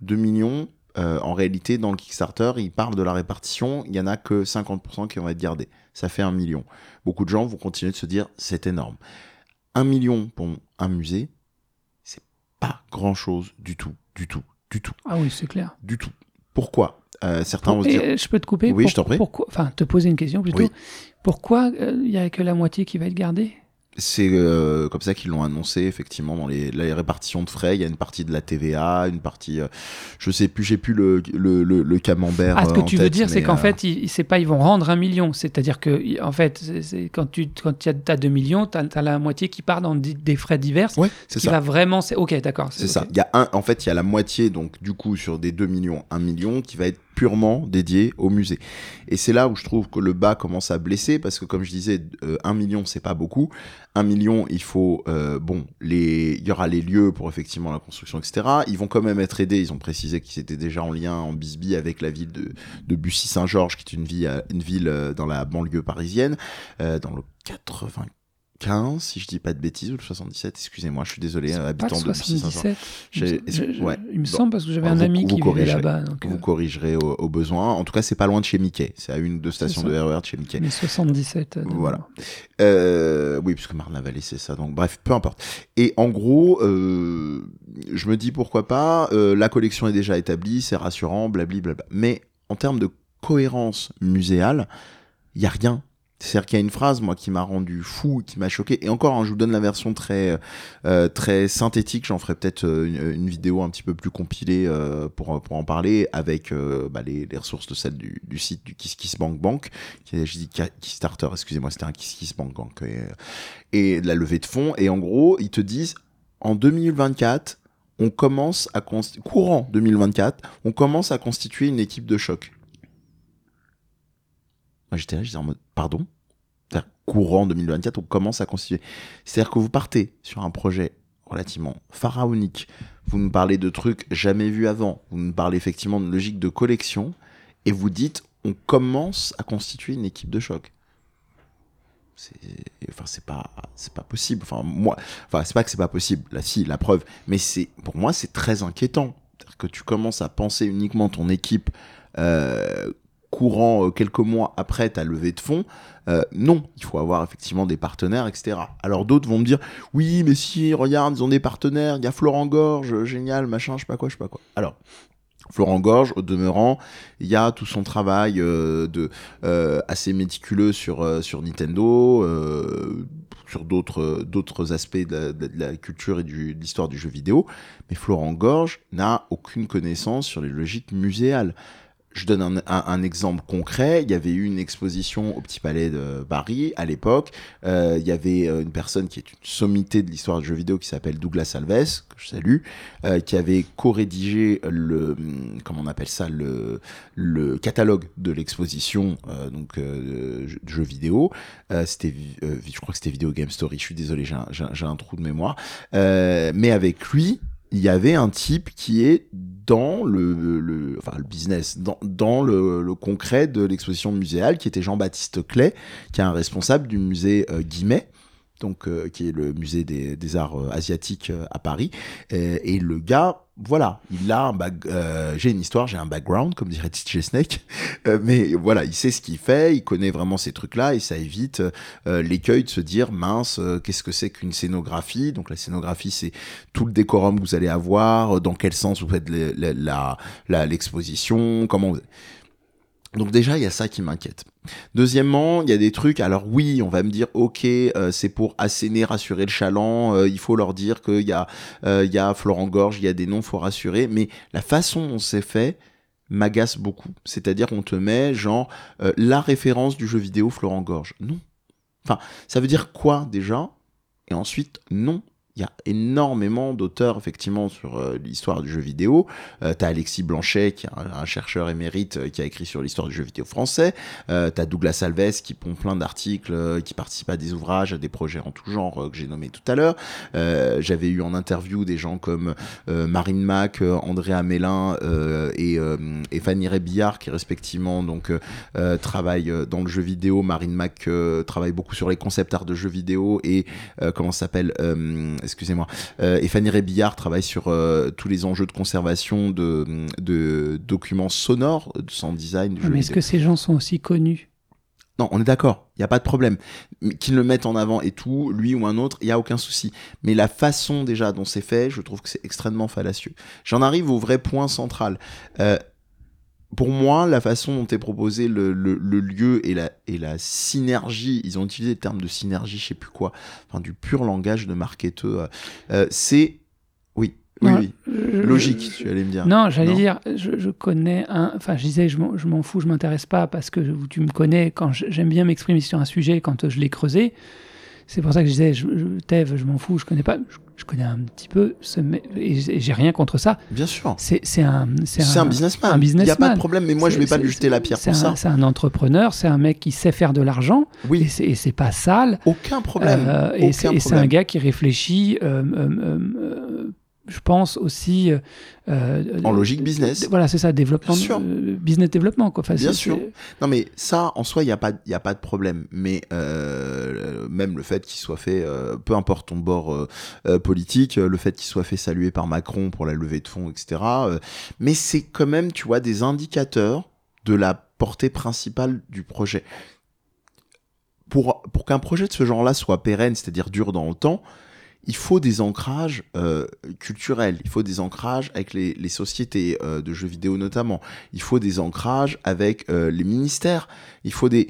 2 millions, en réalité, dans le Kickstarter, ils parlent de la répartition, il y en a que 50% qui vont être gardés ça fait un million. Beaucoup de gens vont continuer de se dire c'est énorme. Un million pour un musée, c'est pas grand chose du tout, du tout, du tout. Ah oui, c'est clair. Du tout. Pourquoi? Euh, Certains vont se dire. Je peux te couper Oui, je t'en prie. Pourquoi Enfin, te poser une question plutôt. Pourquoi euh, il n'y a que la moitié qui va être gardée? C'est euh, comme ça qu'ils l'ont annoncé effectivement dans les, les, répartitions de frais. Il y a une partie de la TVA, une partie, euh, je sais plus, j'ai plus le, le, le, le, camembert. Ah, ce que euh, tu veux dire, c'est qu'en fait, ils, c'est pas ils vont rendre un million. C'est-à-dire que en fait, c'est, quand tu quand as 2 millions, tu as, la moitié qui part dans des frais divers. Ouais, c'est ça. va vraiment, c'est ok, d'accord. C'est, ça. Il y a un, en fait, il y a la moitié donc du coup sur des 2 millions, 1 million qui va être purement dédié au musée. Et c'est là où je trouve que le bas commence à blesser parce que comme je disais, euh, un million c'est pas beaucoup. Un million, il faut euh, bon, les, il y aura les lieux pour effectivement la construction, etc. Ils vont quand même être aidés. Ils ont précisé qu'ils étaient déjà en lien en bisbee avec la ville de, de Bussy-Saint-Georges, qui est une ville, une ville euh, dans la banlieue parisienne, dans le 80 75, si je dis pas de bêtises, ou le 77, excusez-moi, je suis désolé, habitant de 77. J'ai- Je- je- ouais. Il me semble parce que j'avais un ami qui vivait là-bas. Vous euh, corrigerez au, besoin. En tout cas, c'est pas loin de chez Mickey. C'est à une ou deux stations de RER de chez Mickey. mais 77. euh, Voilà. Euh, oui, puisque Marne-la-Vallée, c'est ça. Donc, bref, peu importe. Et en gros, je me dis pourquoi pas. la collection est déjà établie, c'est rassurant, blablabla. Mais en termes de cohérence muséale, il y a rien. C'est-à-dire qu'il y a une phrase, moi, qui m'a rendu fou, qui m'a choqué. Et encore, hein, je vous donne la version très, euh, très synthétique. J'en ferai peut-être euh, une, vidéo un petit peu plus compilée euh, pour, pour en parler avec bah, les, ressources de celle du, site du Kiss Kiss Bank. Qui je dis Ki- Kickstarter, excusez-moi, c'était un Kiss Kiss Bank. Et, et la levée de fonds. Et en gros, ils te disent, en 2024, on commence à courant 2024, on commence à constituer une équipe de choc. J'étais là, j'étais en mode pardon? Courant 2024, on commence à constituer. C'est-à-dire que vous partez sur un projet relativement pharaonique. Vous nous parlez de trucs jamais vus avant. Vous nous parlez effectivement de logique de collection et vous dites on commence à constituer une équipe de choc. C'est enfin c'est pas c'est pas possible. Enfin moi enfin c'est pas que c'est pas possible. Là si la preuve mais c'est pour moi c'est très inquiétant. C'est-à-dire que tu commences à penser uniquement ton équipe euh, courant euh, quelques mois après ta levée de fonds, euh, non, il faut avoir effectivement des partenaires, etc. Alors d'autres vont me dire, oui, mais si, regarde, ils ont des partenaires, il y a Florent Gorge, génial, machin, je sais pas quoi, je sais pas quoi. Alors, Florent Gorge, au demeurant, il y a tout son travail euh, de euh, assez méticuleux sur euh, sur Nintendo, euh, sur d'autres d'autres aspects de la, de la culture et du, de l'histoire du jeu vidéo. Mais Florent Gorge n'a aucune connaissance sur les logiques muséales. Je donne un, un- un exemple concret. Il y avait eu une exposition au Petit Palais de Paris à l'époque. Euh, il y avait euh, une personne qui est une sommité de l'histoire du jeu vidéo qui s'appelle Douglas Alves, que je salue, euh, qui avait co-rédigé le, hum, comment on appelle ça, le, le catalogue de l'exposition, euh, donc euh, de jeux vidéo. Euh, c'était, je crois que c'était Video Game Story. Je suis désolé, j'ai un, un- trou de mémoire. Mais avec lui, il y avait un type qui est dans le, enfin, le business, dans, dans le, le concret de l'exposition muséale, qui était Jean-Baptiste Clay, qui est un responsable du musée euh, Guimet, donc euh, qui est le musée des, arts euh, asiatiques euh, à Paris. Et, le gars, voilà, il a un euh, j'ai une histoire, j'ai un background, comme dirait DJ Snake, mais voilà, il sait ce qu'il fait, il connaît vraiment ces trucs-là, et ça évite l'écueil de se dire mince, qu'est-ce que c'est qu'une scénographie? Donc la scénographie, c'est tout le décorum que vous allez avoir, dans quel sens vous faites l'exposition, comment vous... Donc déjà, il y a ça qui m'inquiète. Deuxièmement, il y a des trucs, alors oui, on va me dire, ok, euh, c'est pour asséner, rassurer le chaland, euh, il faut leur dire qu'il y, a, euh, il y a Florent Gorge, il y a des noms, faut rassurer, mais la façon dont c'est fait m'agace beaucoup. C'est-à-dire qu'on te met, genre, la référence du jeu vidéo Florent Gorge. Non. Enfin, ça veut dire quoi déjà? Et ensuite, non. Il y a énormément d'auteurs, effectivement, sur euh, l'histoire du jeu vidéo. Euh, t'as Alexis Blanchet, qui est un, chercheur émérite, euh, qui a écrit sur l'histoire du jeu vidéo français. Euh, t'as Douglas Alves, qui pond plein d'articles, qui participe à des ouvrages, à des projets en tout genre, que j'ai nommé tout à l'heure. J'avais eu en interview des gens comme Marine Mac, euh, André Amélin euh, et, et Fanny Rébillard, qui respectivement donc travaillent dans le jeu vidéo. Marine Mac euh, travaille beaucoup sur les concept art de jeux vidéo et comment s'appelle Excusez-moi. Euh, et Fanny Rébillard travaille sur euh, tous les enjeux de conservation de, de documents sonores, de sound design. Du jeu Mais est-ce que ces gens sont aussi connus? Non, on est d'accord, il n'y a pas de problème. Qu'ils le mettent en avant et tout, lui ou un autre, il n'y a aucun souci. Mais la façon déjà dont c'est fait, je trouve que c'est extrêmement fallacieux. J'en arrive au vrai point central. Euh, pour moi, la façon dont est proposé le, le- le lieu et la, et la synergie, ils ont utilisé le terme de synergie, je sais plus quoi, enfin du pur langage de marketeur, euh, c'est... Oui, oui, Non, oui. je- Logique, je- tu allais me dire. Non, j'allais dire, je, je connais un. Enfin, je disais, je m'en fous, je m'intéresse pas parce que tu me connais quand j'aime bien m'exprimer sur un sujet quand je l'ai creusé. C'est pour ça que je disais, je, je, Thèves, je m'en fous, je connais pas. Je, je connais un petit peu ce et j'ai rien contre ça. Bien sûr. C'est un. C'est un, businessman. un Il n'y a pas businessman. de problème, mais moi je vais pas lui jeter la pierre pour un- ça. C'est un entrepreneur, c'est un mec qui sait faire de l'argent et Oui, c'est et c'est pas sale. aucun problème. Euh, et c'est un gars qui réfléchit euh, euh, euh, euh, je pense aussi. Euh, en logique business. Voilà, c'est ça, développement, euh, business développement. Quoi. Bien sûr. Non, mais ça, en soi, il n'y a, pas, a pas de problème. Mais euh, même le fait qu'il soit fait, peu importe ton bord politique, le fait qu'il soit fait saluer par Macron pour la levée de fonds, etc. mais c'est quand même, tu vois, des indicateurs de la portée principale du projet. Pour, pour qu'un projet de ce genre-là soit pérenne, c'est-à-dire dur dans le temps, il faut des ancrages euh, culturels, il faut des ancrages avec les, les sociétés euh, de jeux vidéo notamment, il faut des ancrages avec euh, les ministères, il faut des...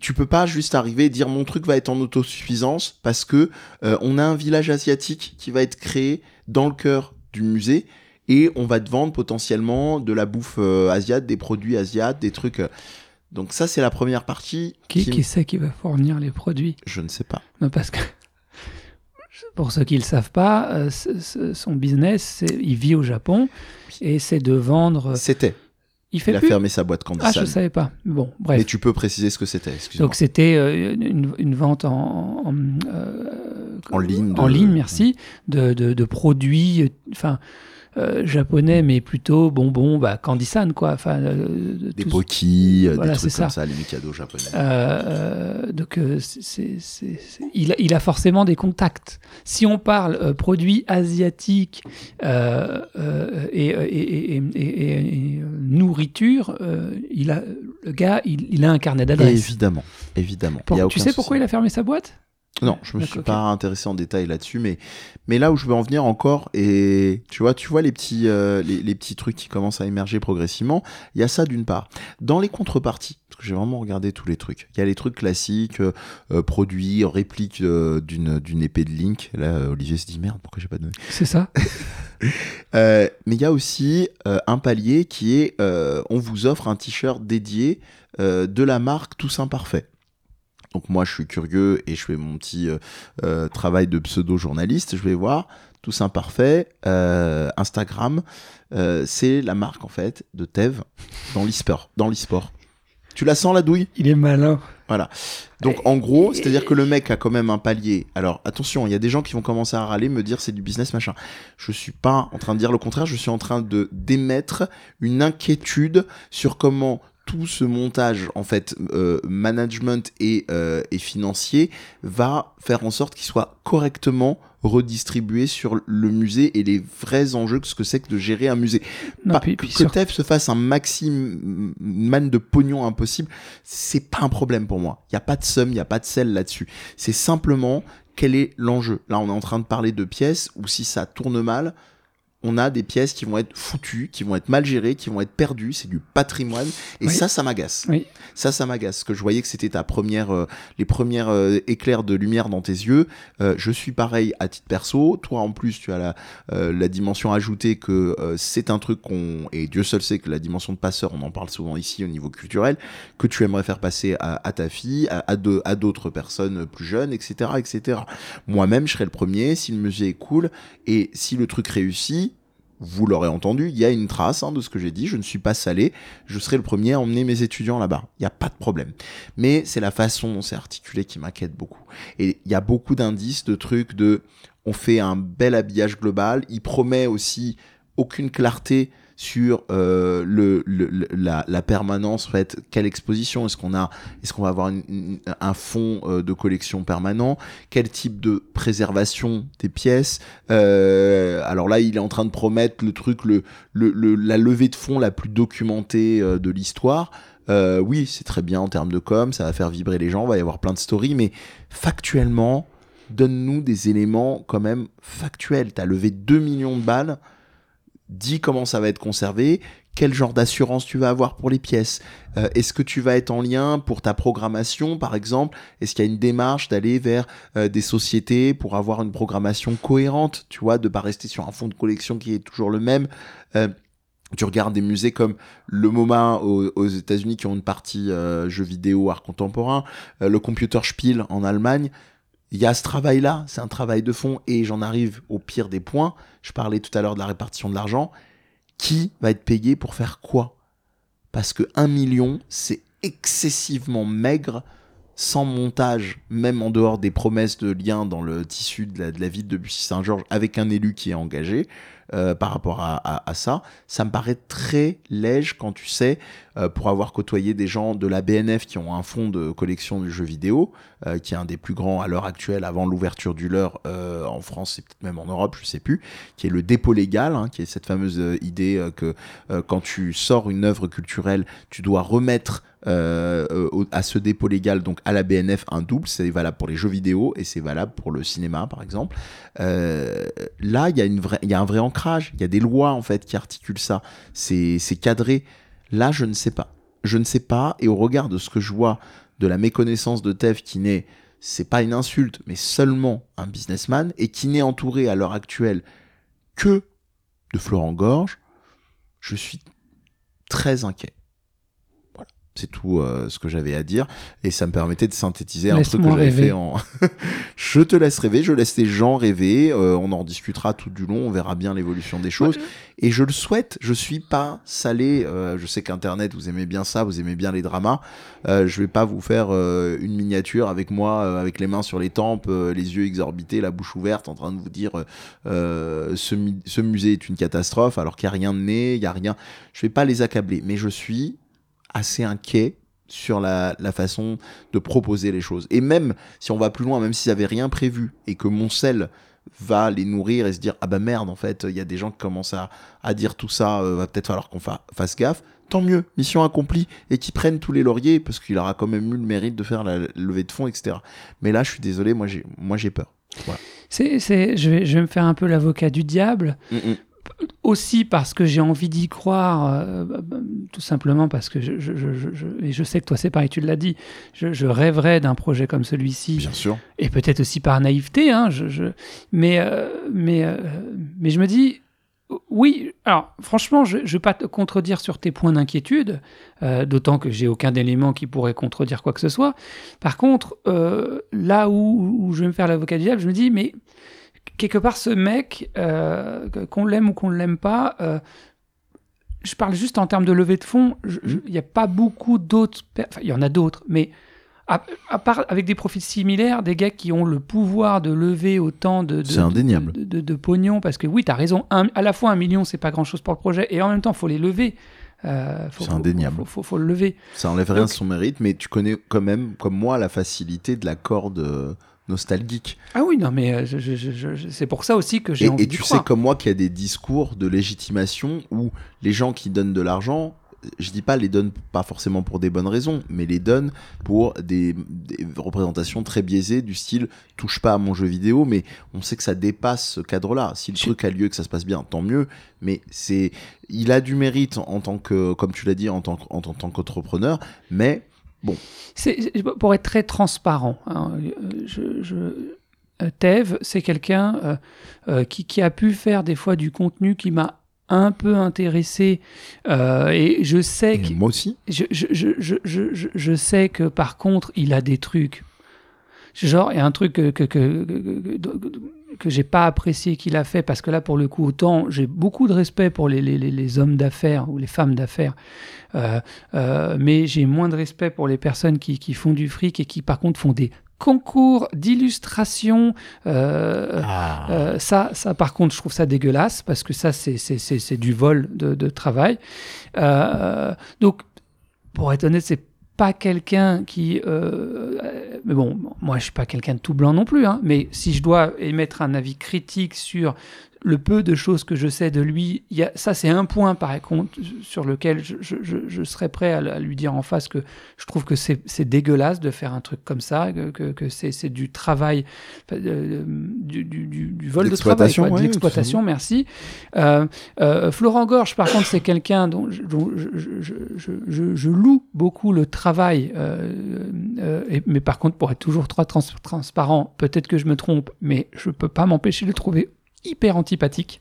Tu peux pas juste arriver et dire mon truc va être en autosuffisance parce que on a un village asiatique qui va être créé dans le cœur du musée et on va te vendre potentiellement de la bouffe asiate, des produits asiates, des trucs. Donc ça c'est la première partie. Qui, qui, qui qui va fournir les produits? Je ne sais pas. Non parce que pour ceux qui ne le savent pas, euh, son business, il vit au Japon et c'est de vendre. C'était. Il, fait il a fermé sa boîte quand Ah, je ne savais pas. Bon, bref. Mais tu peux préciser ce que c'était. Donc c'était euh, une, vente en, en, euh, en ligne. En ligne, merci, de, de, de produits. Enfin euh, japonais, mais plutôt bonbons, bah, Candy-san, quoi. Enfin, euh, des pokis, euh, des trucs comme ça, les Mikado japonais. donc, c'est, il, a, il, a, forcément des contacts. Si on parle produits asiatiques et, et, et, nourriture, il a, le gars, il, a un carnet d'adresses. Évidemment, évidemment. tu sais pourquoi il a fermé sa boîte? Non, je me suis pas intéressé en détail là-dessus, mais, mais là où je veux en venir encore, et tu vois, tu vois les petits, euh, les, petits trucs qui commencent à émerger progressivement, il y a ça d'une part. Dans les contreparties, parce que j'ai vraiment regardé tous les trucs, il y a les trucs classiques, euh, euh, produits, répliques d'une, d'une épée de Link. Là, Olivier se dit merde, pourquoi j'ai pas donné C'est ça. mais il y a aussi un palier qui est on vous offre un t-shirt dédié de la marque Tous Imparfait. Donc moi, je suis curieux et je fais mon petit euh, euh, travail de pseudo-journaliste. Je vais voir tout imparfait. Euh, Instagram, c'est la marque en fait de Tev dans l'e-sport. Dans l'e-sport. Tu la sens la douille? Il est malin. Voilà. Donc en gros, c'est-à-dire que le mec a quand même un palier. Alors attention, il y a des gens qui vont commencer à râler, me dire c'est du business machin. Je suis pas en train de dire le contraire, je suis en train de d'émettre une inquiétude sur comment tout ce montage en fait euh, management et, euh, et, financier va faire en sorte qu'il soit correctement redistribué sur le musée et les vrais enjeux que ce que c'est que de gérer un musée. Non, puis, que TEF se fasse un maximum de pognon impossible, c'est pas un problème pour moi. Il y a pas de somme, il y a pas de sel là-dessus. C'est simplement quel est l'enjeu. Là, on est en train de parler de pièces où si ça tourne mal, on a des pièces qui vont être foutues, qui vont être mal gérées, qui vont être perdues. C'est du patrimoine. Et ça, ça m'agace. Oui. Ça, ça m'agace. Parce que je voyais que c'était ta première, euh, les premières euh, éclairs de lumière dans tes yeux. Euh, je suis pareil à titre perso. Toi, en plus, tu as la, la dimension ajoutée que c'est un truc qu'on, et Dieu seul sait que la dimension de passeur, on en parle souvent ici au niveau culturel, que tu aimerais faire passer à, ta fille, à, à d'autres personnes plus jeunes, etc., etc. Moi-même, je serais le premier si le musée est cool et si le truc réussit vous l'aurez entendu, il y a une trace hein, de ce que j'ai dit, je ne suis pas salé, je serai le premier à emmener mes étudiants là-bas, il n'y a pas de problème. Mais c'est la façon dont c'est articulé qui m'inquiète beaucoup. Et il y a beaucoup d'indices, de trucs de... On fait un bel habillage global, il promet aussi aucune clarté sur euh, le, la, permanence, en fait, quelle exposition est-ce qu'on Est-ce va avoir un fonds euh, de collection permanent? Quel type de préservation des pièces? Euh, Alors là, il est en train de promettre le truc, le, la levée de fonds la plus documentée de l'histoire. Oui, c'est très bien en termes de com, ça va faire vibrer les gens, il va y avoir plein de stories, mais factuellement, donne-nous des éléments quand même factuels. Tu as levé 2 millions de balles dis comment ça va être conservé, quel genre d'assurance tu vas avoir pour les pièces. Euh, est-ce que tu vas être en lien pour ta programmation, par exemple? Est-ce qu'il y a une démarche d'aller vers euh, des sociétés pour avoir une programmation cohérente, tu vois, de pas rester sur un fonds de collection qui est toujours le même? Euh, tu regardes des musées comme le MoMA aux, États-Unis qui ont une partie jeux vidéo, art contemporain, le Computer Spiel en Allemagne. Il y a ce travail-là, c'est un travail de fond, et j'en arrive au pire des points. Je parlais tout à l'heure de la répartition de l'argent. Qui va être payé pour faire quoi? Parce que 1 million, c'est excessivement maigre sans montage, même en dehors des promesses de lien dans le tissu de la, ville de Bussy-Saint-Georges, avec un élu qui est engagé, euh, par rapport à, ça. Ça me paraît très léger quand tu sais, euh, pour avoir côtoyé des gens de la BNF qui ont un fonds de collection de jeux vidéo, euh, qui est un des plus grands à l'heure actuelle, avant l'ouverture du leur en France et peut-être même en Europe, je sais plus, qui est le dépôt légal, hein, qui est cette fameuse idée que quand tu sors une œuvre culturelle, tu dois remettre à ce dépôt légal, donc à la BNF, un double. C'est valable pour les jeux vidéo et c'est valable pour le cinéma, par exemple. là, il y, a un vrai ancrage il y a des lois en fait qui articulent ça. C'est cadré. Là, je ne sais pas. Je ne sais pas. Et au regard de ce que je vois de la méconnaissance de Tev qui n'est, c'est pas une insulte, mais seulement un businessman et qui n'est entouré à l'heure actuelle que de Florent Gorge, je suis très inquiet. C'est tout euh, ce que j'avais à dire. Et ça me permettait de synthétiser un truc que j'avais fait en. je te laisse rêver, je laisse les gens rêver. Euh, on en discutera tout du long, on verra bien l'évolution des choses. Et je le souhaite, je suis pas salé. Euh, je sais qu'Internet, vous aimez bien ça, vous aimez bien les dramas. je vais pas vous faire une miniature avec moi, avec les mains sur les tempes, les yeux exorbités, la bouche ouverte, en train de vous dire ce, ce, musée est une catastrophe, alors qu'il n'y a rien de né, il n'y a rien. Je vais pas les accabler, mais je suis assez inquiet sur la, façon de proposer les choses. Et même si on va plus loin, même s'il n'y avait rien prévu et que mon sel va les nourrir et se dire ah bah merde en fait il y a des gens qui commencent à, dire tout ça euh, va peut-être falloir qu'on fasse gaffe tant mieux mission accomplie et qui prennent tous les lauriers parce qu'il aura quand même eu le mérite de faire la levée de fonds etc mais là je suis désolé moi j'ai moi j'ai peur. C'est je vais je vais me faire un peu l'avocat du diable. Mm, mm aussi parce que j'ai envie d'y croire, euh, tout simplement parce que je, je, je, et je sais que toi c'est pareil, tu l'as dit, je, rêverais d'un projet comme celui-ci. Bien sûr. Et peut-être aussi par naïveté, hein, mais, euh, mais, euh, mais je me dis, oui, alors franchement, je ne vais pas te contredire sur tes points d'inquiétude, d'autant que j'ai aucun élément qui pourrait contredire quoi que ce soit. Par contre, là où, où, je vais me faire l'avocat du diable, je me dis, mais quelque part, ce mec, euh, qu'on l'aime ou qu'on ne l'aime pas, euh, je parle juste en termes de levée de fonds, mhm. il n'y a pas beaucoup d'autres, enfin, il y en a d'autres, mais à, part avec des profils similaires, des gars qui ont le pouvoir de lever autant de, de, de, pognon, parce que oui, tu as raison, à la fois un million, c'est pas grand-chose pour le projet, et en même temps, il faut les lever. Euh, c'est indéniable. Faut, faut, le lever. Ça enlève rien de son mérite, mais tu connais quand même, comme moi, la facilité de la corde nostalgique. Ah oui, non, mais euh, c'est pour ça aussi que j'ai envie Et tu sais comme moi qu'il y a des discours de légitimation où les gens qui donnent de l'argent, je dis pas les donnent pas forcément pour des bonnes raisons, mais les donnent pour des, représentations très biaisées du style touche pas à mon jeu vidéo, mais on sait que ça dépasse ce cadre-là. Si le truc a lieu, que ça se passe bien, tant mieux. Mais c'est, il a du mérite en tant que, comme tu l'as dit, en tant, en tant qu'entrepreneur, mais Bon. Pour être très transparent, hein, je, je, euh, Tev, c'est quelqu'un euh, euh, qui, qui, a pu faire des fois du contenu qui m'a un peu intéressé et je sais que moi aussi je, je, je, sais que par contre il a des trucs genre il y a un truc que, que, que, que j'ai pas apprécié qu'il a fait parce que là pour le coup autant j'ai beaucoup de respect pour les, les, les hommes d'affaires ou les femmes d'affaires euh, euh, mais j'ai moins de respect pour les personnes qui, qui, font du fric et qui par contre font des concours d'illustration. Euh, ah. ça, ça, par contre, je trouve ça dégueulasse parce que ça, c'est du vol de, de travail. donc, pour être honnête, c'est pas quelqu'un qui. mais bon, moi, je suis pas quelqu'un de tout blanc non plus. Hein, mais si je dois émettre un avis critique sur le peu de choses que je sais de lui, y a, ça c'est un point par contre sur lequel je, je, je, serais prêt à, lui dire en face que je trouve que c'est dégueulasse de faire un truc comme ça, que, que, que c'est du travail, euh, du, du, du, vol de travail, de l'exploitation, merci. Euh, euh, Florent Gorge par contre c'est quelqu'un dont, dont je, loue beaucoup le travail, et, mais par contre pour être toujours trop transparent, peut-être que je me trompe, mais je peux pas m'empêcher de le trouver hyper antipathique.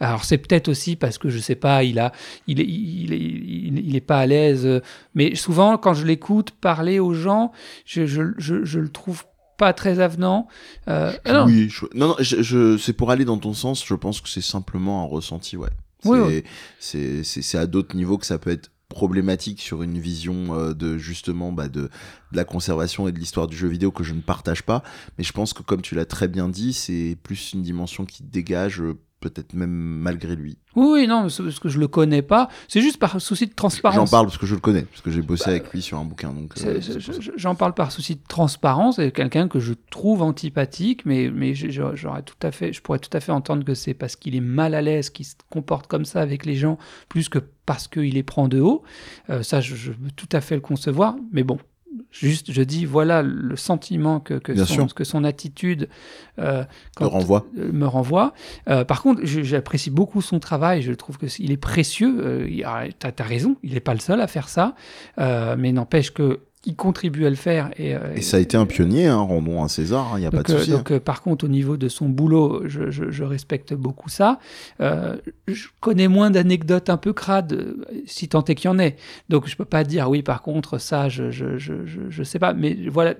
Alors c'est peut-être aussi parce que je sais pas, il a, il est, il est, il est pas à l'aise. Mais souvent quand je l'écoute parler aux gens, je, je, je, je le trouve pas très avenant. Euh, ah oui, non, non, je, c'est pour aller dans ton sens. Je pense que c'est simplement un ressenti, ouais. C'est, oui, c'est, c'est à d'autres niveaux que ça peut être problématique sur une vision euh, de justement bah, de, la conservation et de l'histoire du jeu vidéo que je ne partage pas. Mais je pense que comme tu l'as très bien dit, c'est plus une dimension qui dégage euh, peut-être même malgré lui. Oui, oui, non, parce que je le connais pas. C'est juste par souci de transparence. J'en parle parce que je le connais, parce que j'ai bossé bah, avec lui sur un bouquin. Donc, euh, j'en parle par souci de transparence. C'est quelqu'un que je trouve antipathique, mais, mais j'aurais tout à fait, je pourrais tout à fait entendre que c'est parce qu'il est mal à l'aise, qu'il se comporte comme ça avec les gens, plus que parce qu'il les prend de haut. Euh, ça, je, je veux tout à fait le concevoir. Mais bon, Juste, je dis, voilà le sentiment que, que, son, que son, attitude euh, me renvoie. Euh, me renvoie. Euh, par contre, j'apprécie beaucoup son travail. Je trouve qu'il est précieux. Euh, tu as, raison, il n'est pas le seul à faire ça. Euh, mais n'empêche que il contribue à le faire. Et, euh, et ça a été un pionnier, hein, rendons à César, il hein, n'y a pas de souci. Donc, hein. par contre, au niveau de son boulot, je, je, je respecte beaucoup ça. Euh, je connais moins d'anecdotes un peu crades, si tant est qu'il y en ait. Donc, je peux pas dire, oui, par contre, ça, je je, je, je sais pas. Mais voilà,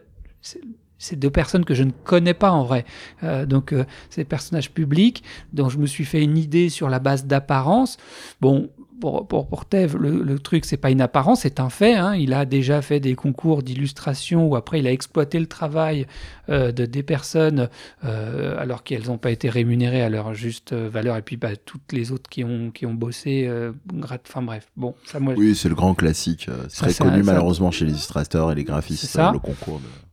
c'est deux personnes que je ne connais pas en vrai. Euh, donc, euh, c'est des personnages publics dont je me suis fait une idée sur la base d'apparence. Bon, pour, pour, le, le truc, c'est pas une apparence, c'est un fait. Hein. Il a déjà fait des concours d'illustration où après il a exploité le travail euh, de, des personnes euh, alors qu'elles n'ont pas été rémunérées à leur juste valeur. Et puis bah, toutes les autres qui ont, qui ont bossé, euh, enfin bref. Bon, ça, moi, oui, c'est le grand classique. C'est très connu malheureusement chez les illustrateurs et les graphistes, le concours. De...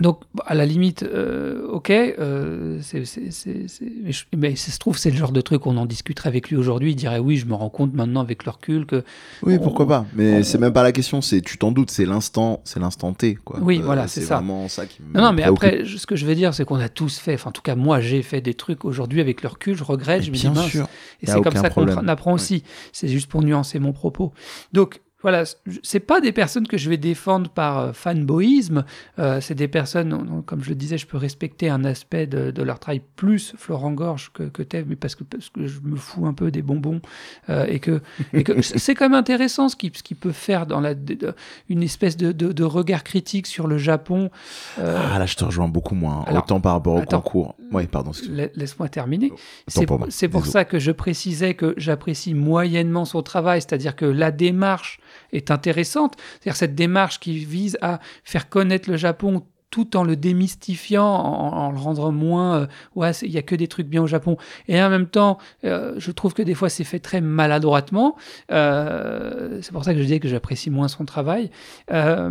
Donc, à la limite, euh, ok, euh, c'est, c'est, c'est, mais, je, mais ça se trouve, c'est le genre de truc, on en discuterait avec lui aujourd'hui, il dirait oui, je me rends compte maintenant avec le recul que. Oui, on, pourquoi pas, mais on, c'est même pas la question, c'est tu t'en doutes, c'est l'instant, c'est l'instant T, quoi. Oui, euh, voilà, c'est, ça. vraiment ça qui me. Non, non, mais après, ce que je veux dire, c'est qu'on a tous fait, enfin, en tout cas, moi, j'ai fait des trucs aujourd'hui avec le recul, je regrette, et je me dis mince. Sûr. Et c'est comme ça problème. qu'on apprend aussi. Ouais. C'est juste pour nuancer mon propos. Donc, voilà, c'est pas des personnes que je vais défendre par euh, fanboyisme. Euh, c'est des personnes, comme je le disais, je peux respecter un aspect de, de leur travail plus Florent Gorge que, que mais parce que, parce que je me fous un peu des bonbons euh, et que, et que c'est quand même intéressant ce qu'il qu peut faire dans la, de, une espèce de, de, de, regard critique sur le Japon. Euh, ah là, je te rejoins beaucoup moins. Alors, autant par rapport au attends, concours. Oui, pardon. Laisse-moi terminer. C'est pour, pour ça que je précisais que j'apprécie moyennement son travail, c'est-à-dire que la démarche est intéressante. C'est-à-dire cette démarche qui vise à faire connaître le Japon tout en le démystifiant, en, en le rendant moins, euh, ouais, il y a que des trucs bien au Japon. Et en même temps, euh, je trouve que des fois c'est fait très maladroitement. Euh, c'est pour ça que je disais que j'apprécie moins son travail. Euh,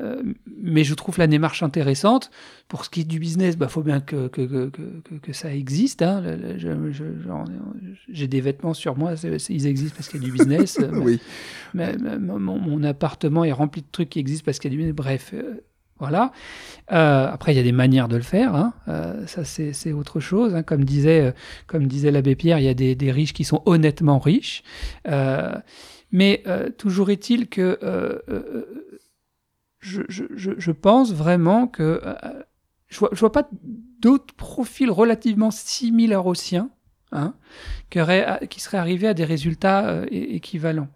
euh, mais je trouve la démarche intéressante. Pour ce qui est du business, bah faut bien que que, que, que, que ça existe. Hein. J'ai des vêtements sur moi, c est, c est, ils existent parce qu'il y a du business. oui. Mais, mais, mon, mon, appartement est rempli de trucs qui existent parce qu'il y a du business. Bref. Voilà. Euh, après, il y a des manières de le faire. Hein. Euh, ça, c'est autre chose. Hein. Comme disait, euh, comme disait l'abbé Pierre, il y a des, des, riches qui sont honnêtement riches. Mais toujours est-il que je, je, je, pense vraiment que je vois, je vois pas d'autres profils relativement similaires aux siens hein, qui, auraient, qui seraient arrivés à des résultats équivalents.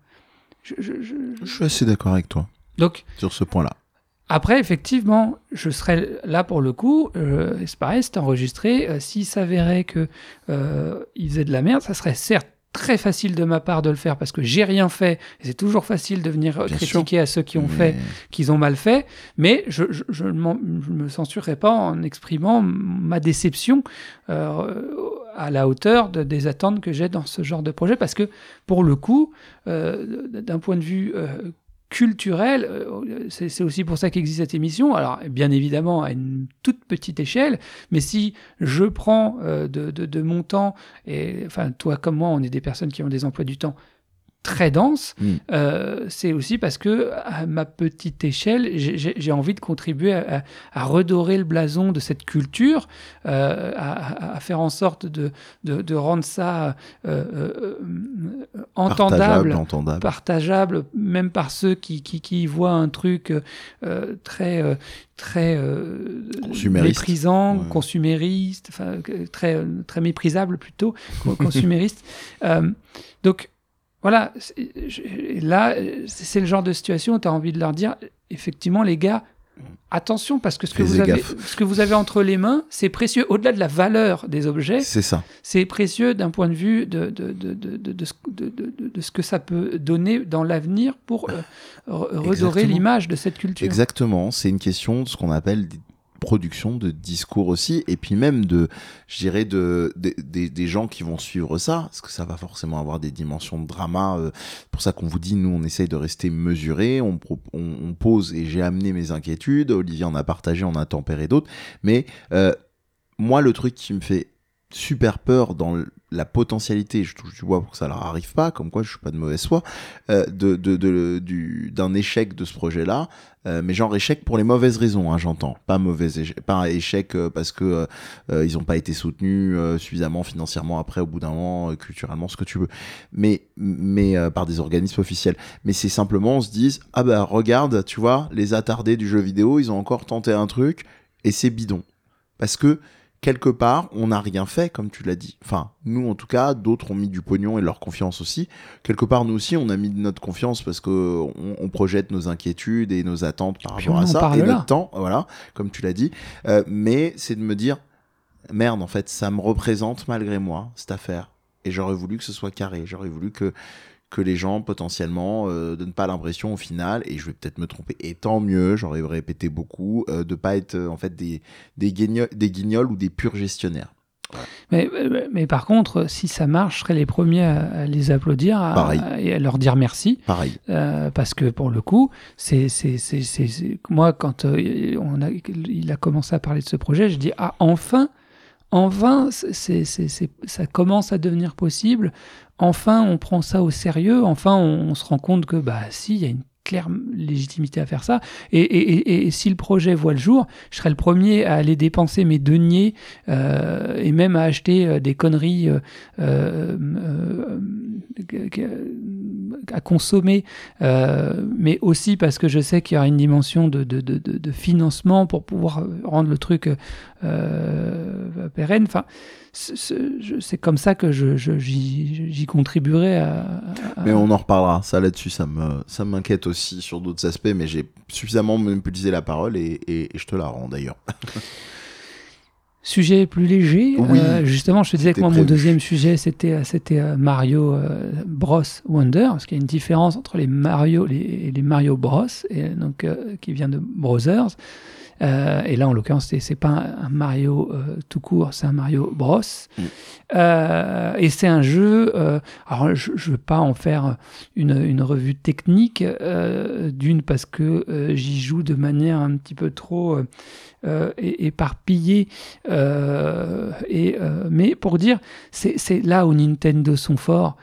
Je, je suis assez d'accord avec toi. Donc, sur ce point-là. Après, effectivement, je serais là pour le coup, euh, c'est pareil, c'est enregistré. Euh, S'il s'avérait que euh, il faisait de la merde, ça serait certes très facile de ma part de le faire parce que j'ai rien fait. C'est toujours facile de venir Bien critiquer sûr. à ceux qui ont mais... fait, qu'ils ont mal fait. Mais je, je, je ne me censurerai pas en exprimant ma déception euh, à la hauteur de, des attentes que j'ai dans ce genre de projet parce que pour le coup, euh, d'un point de vue euh, culturel. Euh, c'est aussi pour ça qu'existe cette émission. Alors, bien évidemment, à une toute petite échelle, mais si je prends euh, de, mon temps, et enfin, toi comme moi, on est des personnes qui ont des emplois du temps très dense, mmh. euh, c'est aussi parce que à ma petite échelle, j'ai envie de contribuer à, à, redorer le blason de cette culture, euh, à, à, faire en sorte de, de, de rendre ça euh, entendable, partageable, entendable, partageable, même par ceux qui, qui, qui voient un truc très euh, très méprisant, ouais. consumériste, enfin très très méprisable plutôt, consumériste. donc voilà, là, c'est le genre de situation où tu as envie de leur dire, effectivement, les gars, attention parce que ce que, Fais vous avez, gaffe. ce que vous avez entre les mains, c'est précieux. Au-delà de la valeur des objets, C'est ça. c'est précieux d'un point de vue de, de, de, de, de, de ce- que ça peut donner dans l'avenir pour euh, re- redorer l'image de cette culture. Exactement, c'est une question de ce qu'on appelle des productions de discours aussi, et puis même de, je dirais, de, de- des- gens qui vont suivre ça, parce que ça va forcément avoir des dimensions de drama. euh, pour ça qu'on vous dit, nous, on essaye de rester mesuré, on, on pose, et j'ai amené mes inquiétudes, Olivier en a partagé, on a tempéré d'autres, mais euh, moi, le truc qui me fait super peur dans la potentialité, je touche du bois pour que ça leur arrive pas, comme quoi je suis pas de mauvaise foi, euh, de, de, de- du- d'un échec de ce projet-là, euh, mais genre échec pour les mauvaises raisons, hein, j'entends. Pas mauvais échec, pas un échec euh, parce que euh, euh, ils pas été soutenus euh, suffisamment financièrement après, au bout d'un moment, euh, culturellement, ce que tu veux. Mais, mais euh, par des organismes officiels. Mais c'est simplement, on se dise, ah bah regarde, tu vois, les attardés du jeu vidéo, ils ont encore tenté un truc et c'est bidon. Parce que quelque part, on n'a rien fait, comme tu l'as dit. Enfin, nous en tout cas, d'autres ont mis du pognon et leur confiance aussi. Quelque part, nous aussi, on a mis de notre confiance parce que on, on projette nos inquiétudes et nos attentes par Puis rapport à ça et là. notre temps, voilà, comme tu l'as dit. Euh, mais c'est de me dire, merde, en fait, ça me représente malgré moi cette affaire. Et j'aurais voulu que ce soit carré. J'aurais voulu que que les gens potentiellement euh, donnent pas l'impression au final, et je vais peut-être me tromper, et tant mieux, j'aurais répété beaucoup, euh, de pas être en fait des, des, guignols, des guignols ou des purs gestionnaires. Mais, mais- mais par contre, si ça marche, je serais les premiers à, les applaudir à- et à leur dire merci. Pareil. Euh, parce que pour le coup, c'est- moi quand euh, on a, il a commencé à parler de ce projet, je dis ah enfin, enfin, c'est, c'est, c'est- ça commence à devenir possible. Enfin, on prend ça au sérieux. Enfin, on, on se rend compte que bah si, il y a une claire légitimité à faire ça. Et, et- et- si le projet voit le jour, je serai le premier à aller dépenser mes deniers euh, et même à acheter euh, des conneries euh, à consommer, mais aussi parce que je sais qu'il y aura une dimension de, de, de, financement pour pouvoir rendre le truc pérenne. Enfin, c'est- comme ça que j'y, contribuerai Mais on en reparlera. Ça là-dessus, ça me, ça m'inquiète aussi sur d'autres aspects, mais j'ai suffisamment monopolisé la parole et, et- et je te la rends d'ailleurs. Sujet plus léger. Oui, euh, justement, je te disais que moi, mon deuxième sujet, c'était, c'était euh, Mario euh, Bros Wonder, parce qu'il y a une différence entre les Mario, les, les Mario Bros, et donc, euh, qui vient de Brothers. Euh, et là, en l'occurrence, c'est, pas un, Mario euh, tout court, c'est un Mario Bros. Mm. Euh, et c'est un jeu. alors, je ne veux pas en faire une, une revue technique, d'une parce que j'y joue de manière un petit peu trop éparpillée. et, mais pour dire, c'est là où Nintendo sont forts.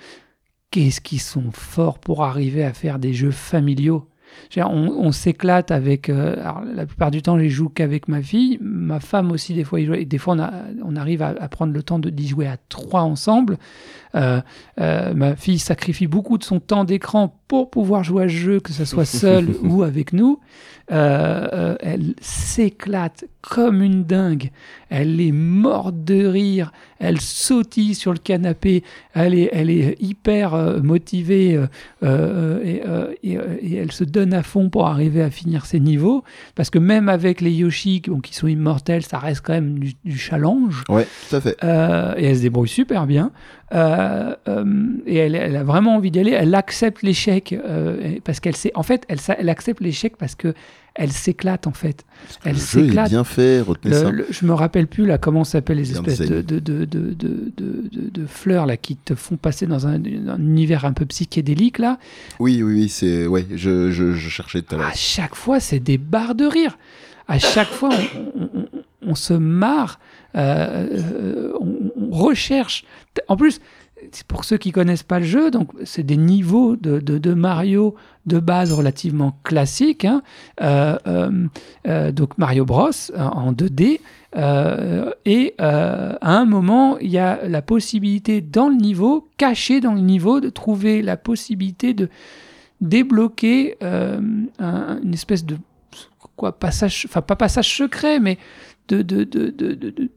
Qu'est-ce qu'ils sont forts pour arriver à faire des jeux familiaux? On, s'éclate avec. euh, la plupart du temps, je joue qu'avec ma fille. Ma femme aussi, des fois. Et des fois, on, arrive à, prendre le temps d'y jouer à trois ensemble. Euh, euh, ma fille sacrifie beaucoup de son temps d'écran pour pouvoir jouer à ce jeu, que ce soit seule ou avec nous. Euh, elle s'éclate comme une dingue. Elle est morte de rire. Elle sautille sur le canapé. Elle est, elle est hyper motivée et, et, et elle se donne à fond pour arriver à finir ses niveaux. Parce que même avec les Yoshi bon, qui sont immortels, ça reste quand même du, du challenge. Ouais, tout à fait. Et elle se débrouille super bien. Euh, euh, et elle, elle a vraiment envie d'y aller. Elle accepte l'échec euh, parce qu'elle sait. En fait, elle, accepte l'échec parce que elle s'éclate en fait. Elle le jeu est s'éclate. bien fait, retenez Le- ça. le- je me rappelle plus là comment s'appellent les Bien espèces de, de, de, de, fleurs là qui te font passer dans un, un univers un peu psychédélique là. Oui, oui, oui, c'est. Ouais, je, je, je cherchais tout à l'heure. À chaque fois, c'est des barres de rire. À chaque fois, on, on- on- on se marre, euh, on, recherche. En plus, pour ceux qui connaissent pas le jeu, donc c'est des niveaux de, Mario de base relativement classiques. hein. Euh, euh, euh, donc Mario Bros en- en 2D. euh, et à un moment, il y a la possibilité dans le niveau, caché dans le niveau, de trouver la possibilité de débloquer un- une espèce de quoi passage, enfin pas passage secret, mais de, de, de, de,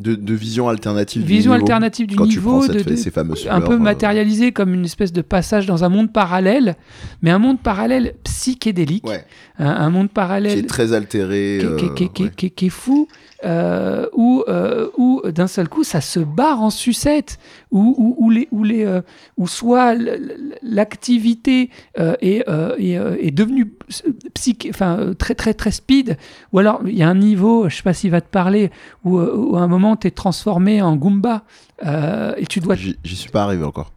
de- vision alternative vision du niveau. alternative du Quand tu niveau, cette- de, de- ces fameuses un peu fleurs, euh, matérialisé comme une espèce de passage dans un monde parallèle, mais un monde parallèle psychédélique, Ouais, un, un monde qui parallèle est très altéré. qui, qui- qui- qui- ouais. qui- qui est fou, euh, où, euh, d'un seul coup ça se barre en sucette, où, où, les, où, les, euh, soit l'activité euh, est, euh, est, est devenue psyché, enfin, très très très speed, ou alors il y a un niveau, je sais pas s'il va te parler, où, à un moment tu es transformé en Goomba et tu dois j'y suis pas arrivé encore.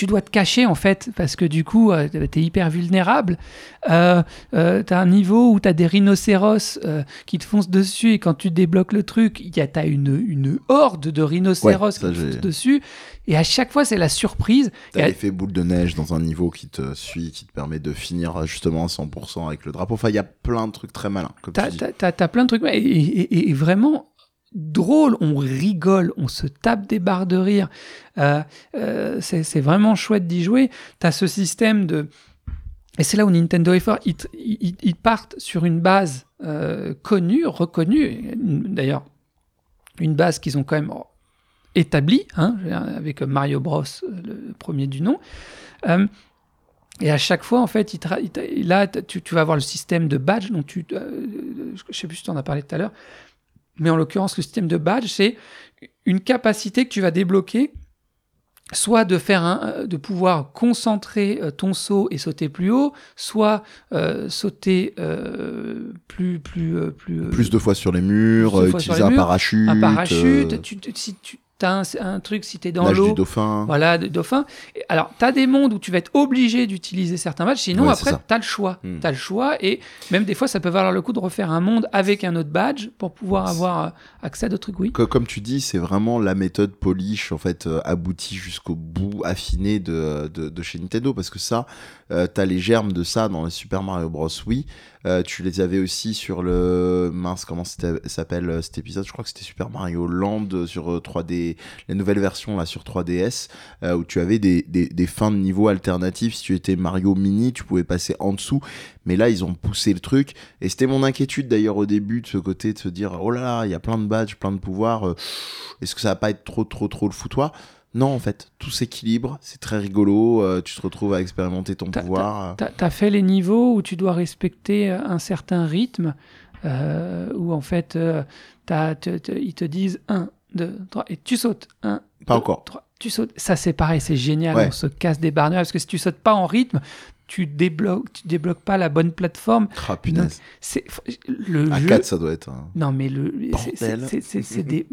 Tu dois te cacher en fait parce que du coup euh, t'es hyper vulnérable euh, euh, t'as un niveau où t'as des rhinocéros euh, qui te foncent dessus et quand tu débloques le truc il y a t'as une, une horde de rhinocéros Ouais, qui te foncent dessus et à chaque fois c'est la surprise Et à- l'effet boule de neige dans un niveau qui te suit, qui te permet de finir justement à 100% avec le drapeau. Enfin, il y a plein de trucs très malins. Tu dis. t'as- t'as- t'as plein de trucs et, et- et- et vraiment drôle, on rigole, on se tape des barres de rire. Euh, euh, c'est, vraiment chouette d'y jouer. T'as ce système de... Et c'est là où Nintendo est fort. Ils, ils- partent sur une base euh, connue, reconnue. D'ailleurs, une base qu'ils ont quand même établie, hein, avec Mario Bros, le premier du nom. Et à chaque fois, en fait, il là, tu, tu vas avoir le système de badge dont tu, je sais plus si tu en as parlé tout à l'heure, mais en l'occurrence, le système de badge, c'est une capacité que tu vas débloquer, soit de faire un, de pouvoir concentrer euh, ton saut et sauter plus haut, soit euh, sauter euh, plus plus euh, plus, euh, Plus de fois sur les murs, euh, utiliser un parachute. un parachute. euh, Tu, tu- si tu as un, un truc, si tu es dans l'eau, du dauphin. voilà, de dauphin. Et Alors, tu as des mondes où tu vas être obligé d'utiliser certains badges, sinon Ouais, après, c'est ça. tu as le choix. Hmm. Tu as le choix, et même des fois, ça peut valoir le coup de refaire un monde avec un autre badge pour pouvoir avoir euh, accès à d'autres trucs, oui. Co- Comme tu dis, c'est vraiment la méthode polish, en fait, euh, aboutie jusqu'au bout, affinée de, de, de chez Nintendo, parce que ça, euh, t'as les germes de ça dans les Super Mario Bros. Oui, Euh, tu les avais aussi sur le mince, comment s'appelle euh, cet épisode? Je crois que c'était Super Mario Land sur euh, 3D, les nouvelles versions là sur 3DS, euh, où tu avais des, fins de niveau alternatives. Si tu étais Mario Mini, tu pouvais passer en dessous, mais là ils ont poussé le truc, et c'était mon inquiétude d'ailleurs au début de ce côté de se dire oh là là, il y a plein de badges, plein de pouvoirs. est-ce que ça va pas être trop, trop, trop le foutoir? Non, en fait, tout s'équilibre, c'est très rigolo, euh, tu te retrouves à expérimenter ton T'as- pouvoir. euh. Tu as, fait les niveaux où tu dois respecter euh, un certain rythme, euh, où en fait, euh, t'as- ils te disent 1, 2, 3, et tu sautes. 1, Pas encore. 3, tu sautes. Ça, c'est pareil, c'est génial. Ouais. On se casse des barrières parce que si tu sautes pas en rythme, tu débloques, tu débloques pas la bonne plateforme. Ah, punaise. C'est le À jeu. 4, ça doit être. hein. Non, mais le. c'est- des-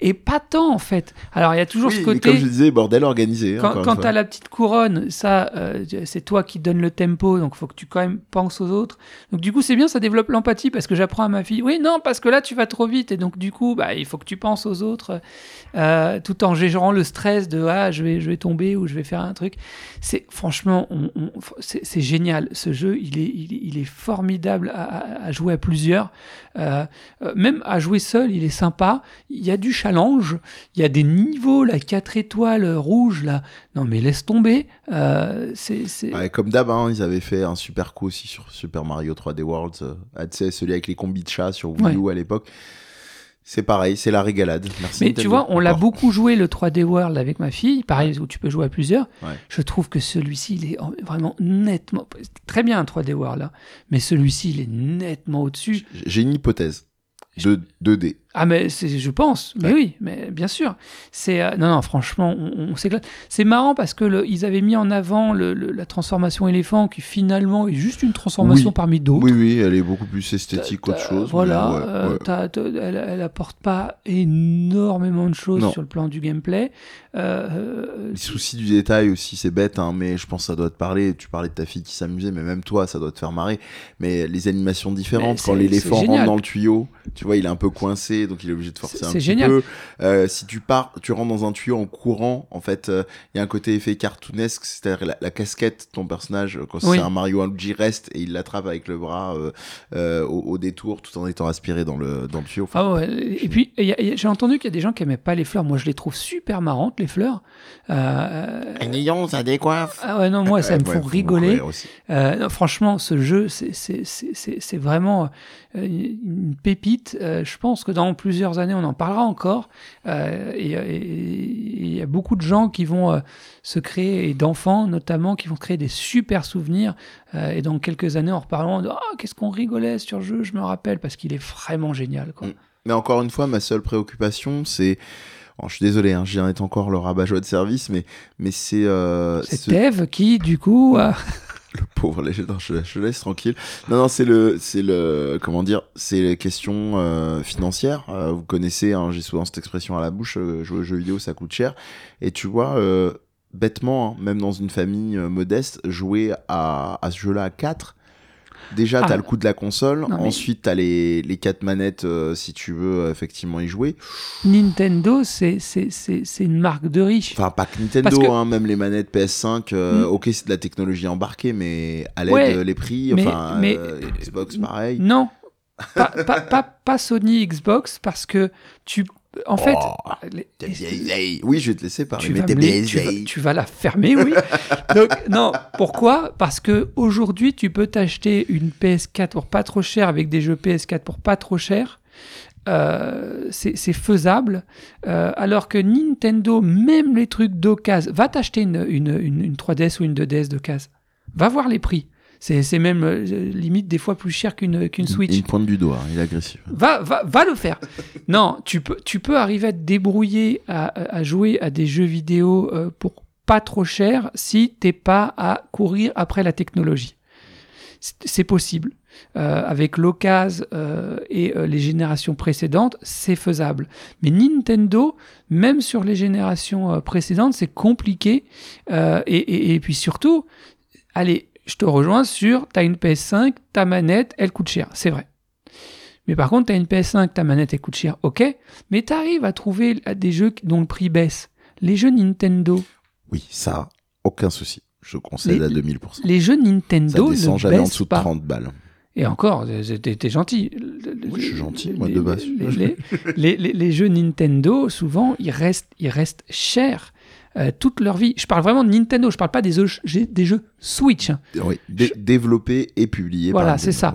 Et pas tant, en fait. Alors, il y a toujours Oui, ce côté. comme je disais, bordel organisé. Quand, encore quand une tu fois. as la petite couronne, ça, euh, c'est toi qui donne le tempo, donc il faut que tu quand même penses aux autres. Donc du coup, c'est bien, ça développe l'empathie parce que j'apprends à ma fille, oui, non, parce que là, tu vas trop vite, et donc du coup, bah, il faut que tu penses aux autres, euh, tout en gérant le stress de, ah, je vais, je vais tomber ou je vais faire un truc. C'est franchement, on- on- c'est c'est génial. Ce jeu, il est, il est, il est formidable à, à- à jouer à plusieurs. Euh, euh, même à jouer seul, il est sympa. Il y a du challenge, il y a des niveaux, là, 4 étoiles euh, rouges, là. Non, mais laisse tomber. Euh, c'est. Ouais, comme d'hab, hein, ils avaient fait un super coup aussi sur Super Mario 3D World. euh, tu sais, celui avec les combis de chats sur Wii U à l'époque. C'est pareil, c'est la régalade. Merci. Mais tu vois, on l'a beaucoup joué le 3D World avec ma fille, pareil, où tu peux jouer à plusieurs. Ouais. Je trouve que celui-ci, il est en- vraiment nettement. Très bien un 3D World, là. Mais celui-ci, il est nettement au-dessus. J'ai une hypothèse. De 2D. Ah mais c'est, je pense, mais Ouais. oui, mais bien sûr. C'est euh, non non franchement, on, on s'éclate. C'est marrant parce que le- ils avaient mis en avant le- le- la transformation éléphant qui finalement est juste une transformation Oui. parmi d'autres. Oui, oui, elle est beaucoup plus esthétique qu'autre chose. Voilà, ouais, euh, ouais. t'as- elle, elle apporte pas énormément de choses Non. sur le plan du gameplay. Euh, euh, Les soucis du détail aussi, c'est bête, hein, mais je pense que ça doit te parler. Tu parlais de ta fille qui s'amusait, mais même toi, ça doit te faire marrer. Mais les animations différentes, quand l'éléphant rentre dans le tuyau, tu vois, il est un peu coincé, donc il est obligé de forcer un c'est petit génial. peu. Euh, si tu pars, tu rentres dans un tuyau en courant, en fait, euh, il y a un côté effet cartoonesque, c'est-à-dire la, la casquette de ton personnage, quand Oui. c'est un Mario, un Luigi reste et il l'attrape avec le bras euh, euh, au, au détour, tout en étant aspiré dans le, dans le tuyau. Enfin, Ah ouais, et puis j'ai entendu qu'il y a des gens qui aimaient pas les fleurs. Moi, je les trouve super marrantes les fleurs. Euh, Nyon, ça décoiffe. ah ouais non, moi ça Ouais, me ouais, font rigoler. rire aussi. Euh, non, franchement, ce jeu, c'est- c'est c'est- c'est- c'est vraiment euh, une pépite. Euh, je pense que dans plusieurs années, on en parlera encore. Euh, et il y a beaucoup de gens qui vont euh, se créer, et d'enfants notamment, qui vont créer des super souvenirs. Euh, et dans quelques années, en reparlant de oh, qu'est-ce qu'on rigolait sur le jeu, je me rappelle, parce qu'il est vraiment génial. Quoi. Mm. Mais encore une fois, ma seule préoccupation, c'est. je suis désolé, hein, j'y ai encore le rabat-joie de service, mais, mais c'est. c'est ce... qui, du coup. le pauvre léger, je, je laisse tranquille. Non, non, c'est le, c'est le, comment dire, c'est les questions euh, financières. Euh, vous connaissez, hein, j'ai souvent cette expression à la bouche, euh, jouer aux jeux vidéo, ça coûte cher. Et tu vois, bêtement, hein, même dans une famille modeste, jouer à, à ce jeu-là à 4, Déjà, tu as ah. le coût de la console. Ensuite, tu as les, les quatre manettes si tu veux effectivement y jouer. Nintendo, c'est une marque de riche. Enfin, pas que Nintendo, hein, même les manettes PS5. Mm. Ok, c'est de la technologie embarquée, mais à l'aide, les prix. enfin, Xbox, pareil. Non. pas, pas, pas, Sony Xbox parce que tu en fait, oh, oui, je vais te laisser parler. Mais tu, tu, vas, la fermer, oui. Donc, non, pourquoi? Parce que aujourd'hui, tu peux t'acheter une PS4 pour pas trop cher avec des jeux PS4 pour pas trop cher. Euh, c'est faisable. Euh, alors que Nintendo, même les trucs d'occasion, va t'acheter une, une, une, 3DS ou une 2DS d'occasion. Va voir les prix. C'est même euh, limite des fois plus cher qu'une qu'une Switch. Il pointe du doigt, il est agressif. Va, va, va le faire. non, tu peux, tu peux arriver à te débrouiller à, à jouer à des jeux vidéo euh, pour pas trop cher si t'es pas à courir après la technologie. C'est possible. Euh, avec l'occasion euh, et euh, les générations précédentes, c'est faisable. Mais Nintendo, même sur les générations précédentes, c'est compliqué. Et, et, et, puis surtout, allez, je te rejoins sur, tu as une PS5, ta manette, elle coûte cher, c'est vrai. Mais par contre, tu as une PS5, ta manette, elle coûte cher, ok, mais tu arrives à trouver des jeux dont le prix baisse. Les jeux Nintendo. Oui, ça, aucun souci. Je conseille à 2000%. Les jeux Nintendo. Ça descend jamais en dessous de 30 balles. Et encore, t'es gentil. je suis gentil, moi, de base. Les, les, les, jeux Nintendo, souvent, ils restent, ils restent chers. Euh, toute leur vie. Je parle vraiment de Nintendo, je parle pas des jeux, des jeux Switch. Oui, développés et publiés. Voilà, c'est ça.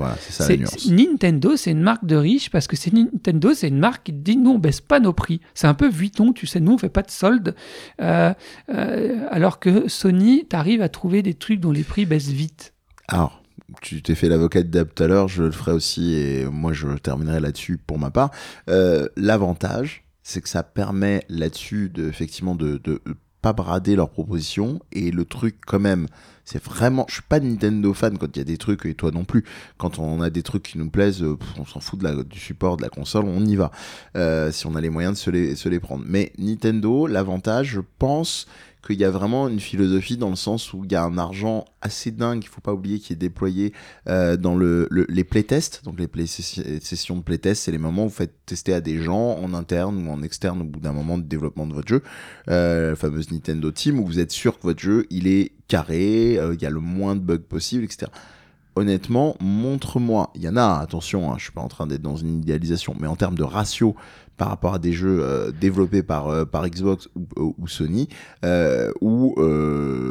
Nintendo, c'est une marque de riche parce que c'est Nintendo, c'est une marque qui dit nous on baisse pas nos prix. C'est un peu Vuitton, tu sais, nous on fait pas de soldes. Euh, euh, alors que Sony, tu arrives à trouver des trucs dont les prix baissent vite. Alors, tu t'es fait l'avocat de Dab tout à l'heure, je le ferai aussi et moi je terminerai là-dessus pour ma part. L'avantage, c'est que ça permet là-dessus de, effectivement de, de pas brader leurs propositions. Et le truc quand même c'est vraiment je suis pas Nintendo fan quand il y a des trucs et toi non plus. Quand on a des trucs qui nous plaisent euh, on s'en fout de la, du support de la console on y va. Euh, si on a les moyens de se les, se les prendre. Mais Nintendo l'avantage je pense qu'il y a vraiment une philosophie dans le sens où il y a un argent assez dingue, il faut pas oublier, qui est déployé euh, dans le, les playtests. Donc les sessions de playtest, c'est les moments où vous faites tester à des gens en interne ou en externe au bout d'un moment de développement de votre jeu. Euh, la fameuse Nintendo Team où vous êtes sûr que votre jeu, il est carré, euh, il y a le moins de bugs possible, etc honnêtement, montre-moi. Il y en a, attention, hein, je suis pas en train d'être dans une idéalisation, mais en termes de ratio par rapport à des jeux euh, développés par, euh, par Xbox ou, ou Sony, euh, ou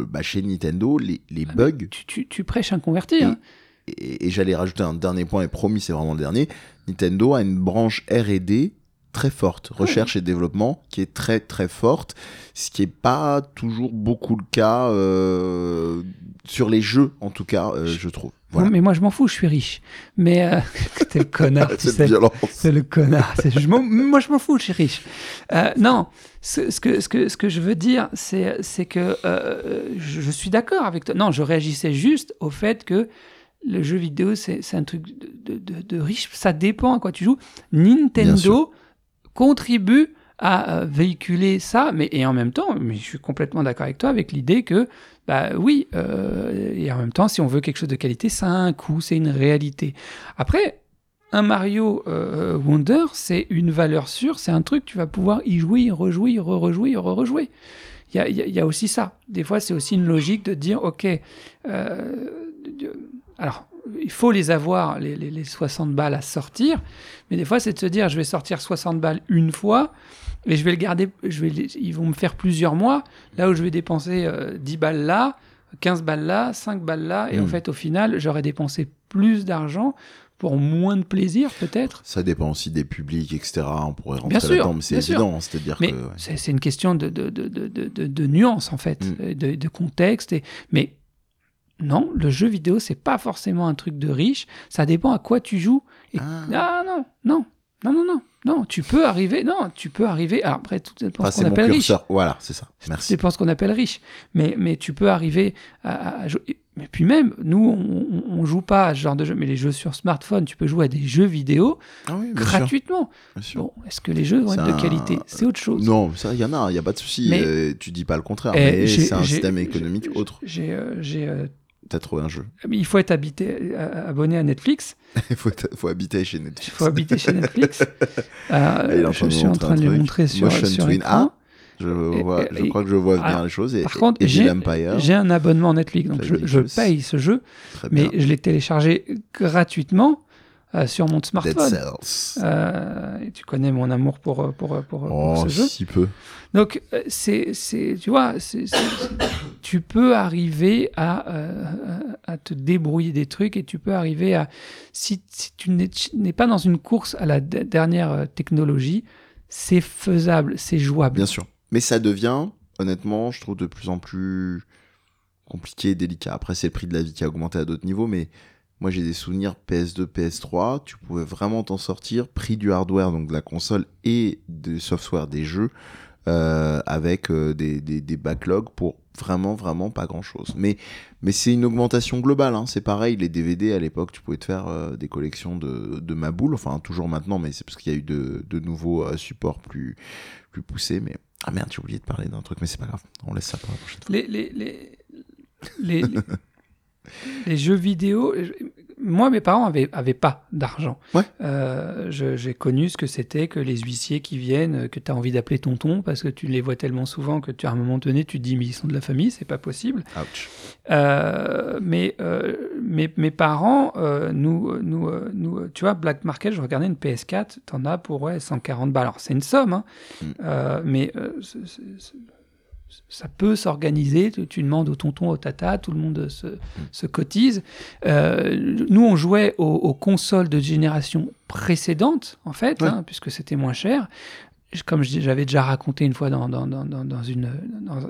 bah, chez Nintendo, les, les ah, bugs. Tu, tu, tu, prêches un converti. Hein. Et, et j'allais rajouter un dernier point, et promis, c'est vraiment le dernier. Nintendo a une branche RD très forte, ah recherche et développement, qui est très très forte, ce qui est pas toujours beaucoup le cas euh, sur les jeux, en tout cas, je trouve. Voilà. mais moi je m'en fous, je suis riche. Mais euh, t'es le connard, tu sais. C'est le connard. Je moi je m'en fous, je suis riche. Euh, non, ce, ce, que, ce, que, ce que je veux dire, c'est que euh, je, je, suis d'accord avec toi. Non, je réagissais juste au fait que le jeu vidéo, c'est un truc de, de, de, riche. Ça dépend à quoi tu joues. Nintendo contribue à euh, véhiculer ça, mais et en même temps, mais je suis complètement d'accord avec toi avec l'idée que bah oui, euh, et en même temps, si on veut quelque chose de qualité, ça a un coût, c'est une réalité. Après, un Mario euh, Wonder, c'est une valeur sûre, c'est un truc, tu vas pouvoir y jouer, rejouer, y re-rejouer, y re-rejouer. Il y a, y a, aussi ça. Des fois, c'est aussi une logique de dire, ok, euh, alors, il faut les avoir, les, les, les, 60 balles à sortir, mais des fois, c'est de se dire, je vais sortir 60 balles une fois, et je vais le garder, je vais, ils vont me faire plusieurs mois, là où je vais dépenser 10 euh, balles là, 15 balles là, 5 balles là, et en hmm. fait, au final, j'aurais dépensé plus d'argent pour moins de plaisir peut-être. Ça dépend aussi des publics, etc. On pourrait rentrer là-dedans, mais c'est évident. C'est-à-dire que. ouais. c'est une question de, de, de, de, nuance en fait, Mm. euh, de, de contexte. Et, mais non, le jeu vidéo, c'est pas forcément un truc de riche. Ça dépend à quoi tu joues. Et- Ah. Ah non, non, non, non, non. Non, tu peux arriver. Non, tu peux arriver. Alors après, tout dépend Enfin, ce qu'on appelle riche. Voilà, c'est ça. Merci. dépend ce qu'on appelle riche. Mais, mais tu peux arriver à, à jouer. Mais puis même, nous, on, on- joue pas à ce genre de jeu, mais les jeux sur smartphone, tu peux jouer à des jeux vidéo Ah oui, bien sûr, gratuitement. bien sûr. Bon, est-ce que les jeux vont être de qualité? C'est autre chose. Non, ça, il y en a, il n'y a pas de souci. Mais- euh, tu dis pas le contraire, Eh, mais c'est un système économique autre. J'ai, euh, j'ai, euh, T'as trouvé un jeu. mais il faut être habité, euh, abonné à Netflix. Il faut, faut habiter chez Netflix. Il faut habiter chez Netflix. Euh, je suis en train de lui montrer sur, Motion sur Twin. écran. Je, Et- vois, et- je crois que je vois venir alors, les choses. Par contre, j'ai, un abonnement Netflix, donc je, paye ce jeu, très mais bien. je l'ai téléchargé gratuitement euh, sur mon Dead smartphone. Cells. Euh, et tu connais mon amour pour, euh, pour, pour, pour oh, ce jeu. si peu. Donc, euh, c'est, tu vois, tu peux arriver à, euh, à te débrouiller des trucs et tu peux arriver à, si, si tu n'es, pas dans une course à la de- dernière euh, technologie, c'est faisable, c'est jouable. Bien sûr. Mais ça devient, honnêtement, je trouve de plus en plus compliqué et délicat. Après, c'est le prix de la vie qui a augmenté à d'autres niveaux, mais moi j'ai des souvenirs PS2, PS3, tu pouvais vraiment t'en sortir, prix du hardware, donc de la console et du software des jeux, euh, avec euh, des, des, des backlogs pour vraiment, vraiment pas grand chose. Mais, mais c'est une augmentation globale, hein. c'est pareil, les DVD à l'époque, tu pouvais te faire euh, des collections de, de Maboule, enfin toujours maintenant, mais c'est parce qu'il y a eu de, de nouveaux supports plus, plus poussés, mais ah merde, j'ai oublié de parler d'un truc, mais c'est pas grave. On laisse ça pour la prochaine fois. Les, les, les, les, les- jeux vidéo, moi, mes parents avaient, avaient pas d'argent. Ouais. Euh, J'ai connu ce que c'était que les huissiers qui viennent, que tu as envie d'appeler tonton parce que tu les vois tellement souvent que tu, à un moment donné, tu te dis, mais ils sont de la famille, c'est pas possible. Ouch. Euh, mais euh, mes, mes parents, nous, nous, nous, tu vois, Black Market, je regardais une PS4, t'en as pour ouais, 140 balles. Alors, c'est une somme, hein, Mm. euh, mais ça peut s'organiser. Tu, demandes au tonton, au tata, tout le monde se, se cotise. Euh, nous, on jouait aux, aux consoles de génération précédente, en fait, Ouais. hein, puisque c'était moins cher. Comme j'avais déjà raconté une fois dans, dans, dans, dans, dans une,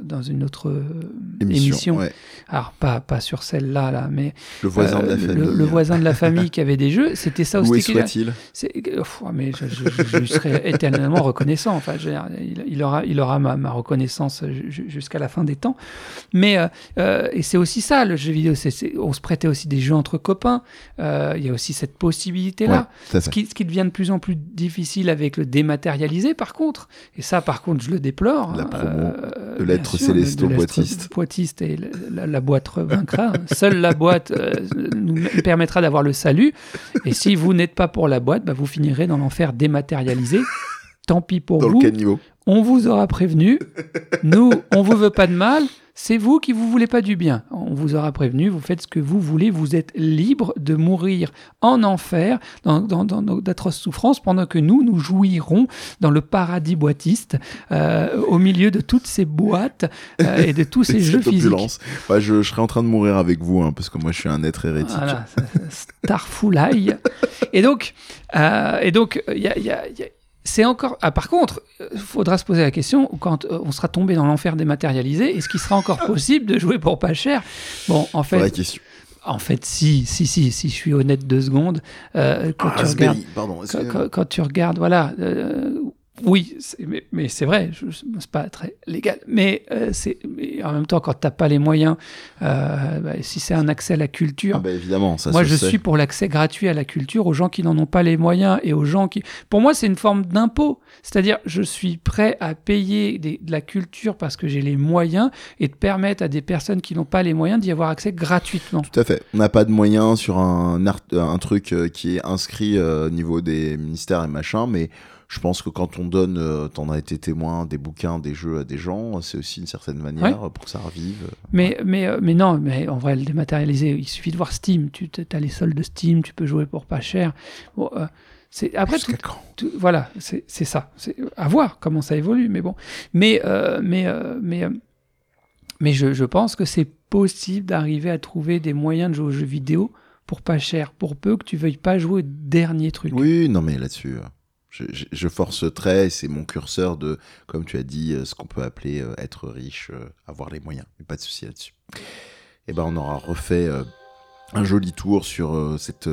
dans, une autre euh, Émission. émission, ouais. alors pas, pas sur celle-là, là, mais Le voisin de euh, la le- famille. le, voisin de la famille qui avait des jeux, c'était ça Où aussi. a- soit-il mais je, je- je- je lui serai éternellement reconnaissant. Enfin, je il, il aura, il aura ma, ma reconnaissance ju- jusqu'à la fin des temps. Mais euh, euh, et c'est aussi ça le jeu vidéo. on se prêtait aussi des jeux entre copains. Euh, Il y a aussi cette possibilité-là. Ouais, Ce qui, ce qui devient de plus en plus difficile avec le dématérialisé, par contre, et ça par contre je le déplore. La hein, promo euh, de au lettres boîtiste. boîtiste et la, la- la boîte vaincra. Seule la boîte euh, nous permettra d'avoir le salut. Et si vous n'êtes pas pour la boîte, bah, vous finirez dans l'enfer dématérialisé. Tant pis pour Dans vous. quel niveau On vous aura prévenu. Nous, on vous veut pas de mal. C'est vous qui vous voulez pas du bien. On vous aura prévenu. Vous faites ce que vous voulez. Vous êtes libre de mourir en enfer, dans, dans- d'atroces souffrances, pendant que nous, nous jouirons dans le paradis boîtiste, euh, au milieu de toutes ces boîtes euh, et de tous ces jeux physiques. opulence. Ouais, je, je serais en train de mourir avec vous, hein, parce que moi je suis un être hérétique. Voilà, Starfoulaille. et donc, euh, et donc, il y a, il y a- il y a- c'est encore. Ah, par contre, il faudra se poser la question quand euh, on sera tombé dans l'enfer dématérialisé, est-ce qu'il sera encore possible de jouer pour pas cher? Bon, en Vraie fait, question. en fait, si, si, si, si je suis honnête deux secondes, euh, quand Ah, tu regardes, pardon. quand, excusez-moi. quand- quand tu regardes, voilà. euh, oui, mais, mais c'est vrai, c'est pas très légal. Mais, euh, c'est, en même temps, quand t'as pas les moyens, euh, bah, si c'est un accès à la culture, Ah bah évidemment, ça moi, je sait. suis pour l'accès gratuit à la culture aux gens qui n'en ont pas les moyens et aux gens qui. Pour moi, c'est une forme d'impôt. C'est-à-dire, je suis prêt à payer des- de la culture parce que j'ai les moyens et de permettre à des personnes qui n'ont pas les moyens d'y avoir accès gratuitement. Tout à fait. On n'a pas de moyens sur un, art- un truc euh, qui est inscrit euh, au niveau des ministères et machin, mais je pense que quand on donne, euh, t'en as été témoin, des bouquins, des jeux à des gens, c'est aussi une certaine manière pour que ça revive. Mais, mais, euh, mais non, mais en vrai, le dématérialisé, il suffit de voir Steam. Tu as les soldes de Steam, tu peux jouer pour pas cher. Bon, euh, c'est après tout, Jusqu'à quand? tout- voilà, c'est ça. C'est à voir comment ça évolue, mais bon. Mais euh, mais euh, mais euh, mais je, je pense que c'est possible d'arriver à trouver des moyens de jouer aux jeux vidéo pour pas cher, pour peu que tu veuilles pas jouer au dernier truc. Oui, non, mais là-dessus, je, force très, c'est mon curseur de, comme tu as dit, euh, ce qu'on peut appeler euh, être riche, euh, avoir les moyens. Mais pas de souci là-dessus. Et ben, on aura refait un joli tour sur cette,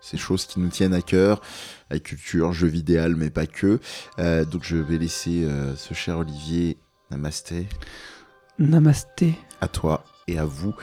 ces choses qui nous tiennent à cœur, la culture, jeux vidéo, mais pas que. Donc, je vais laisser ce cher Olivier, namasté, Namasté. à toi et à vous.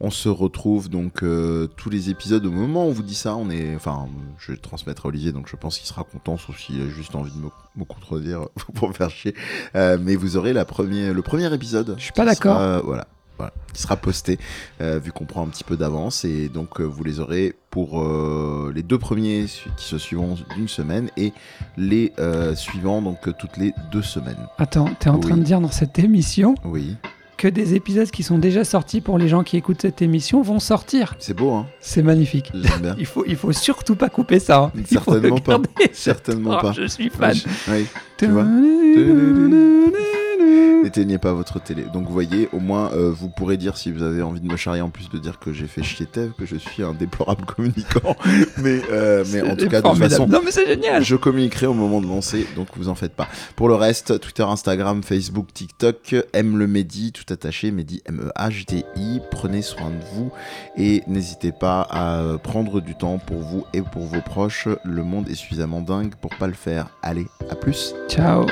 On se retrouve donc euh, tous les épisodes au moment où on vous dit ça. On est, enfin, je vais transmettre à Olivier, donc je pense qu'il sera content, sauf s'il a juste envie de me, me contredire pour me faire chier. Euh, mais vous aurez la le premier épisode. Je suis pas d'accord. sera- Voilà. Voilà, qui sera posté euh, vu qu'on prend un petit peu d'avance et donc euh, vous les aurez pour euh, les deux premiers qui se suivront d'une semaine et les suivants donc toutes les deux semaines. Attends, t'es en Oui. train de dire dans cette émission Oui, que des épisodes qui sont déjà sortis pour les gens qui écoutent cette émission vont sortir. c'est beau, hein C'est magnifique. Bien. Il faut, il faut surtout pas couper ça. hein. Certainement pas. Certainement pas. Je suis fan. Oui, tu vois. N'éteignez pas votre télé. Donc vous voyez, au moins euh, vous pourrez dire si vous avez envie de me charrier en plus de dire que j'ai fait chier Tev, que je suis un déplorable communicant. mais, euh, mais en tout cas, de toute façon, Non mais c'est génial. je communiquerai au moment de lancer, donc vous en faites pas. Pour le reste, Twitter, Instagram, Facebook, TikTok, aime le Mehdi, tout attaché, Mehdi M-E-H-D-I. Prenez soin de vous et n'hésitez pas à prendre du temps pour vous et pour vos proches. Le monde est suffisamment dingue pour pas le faire. Allez, à plus. Ciao.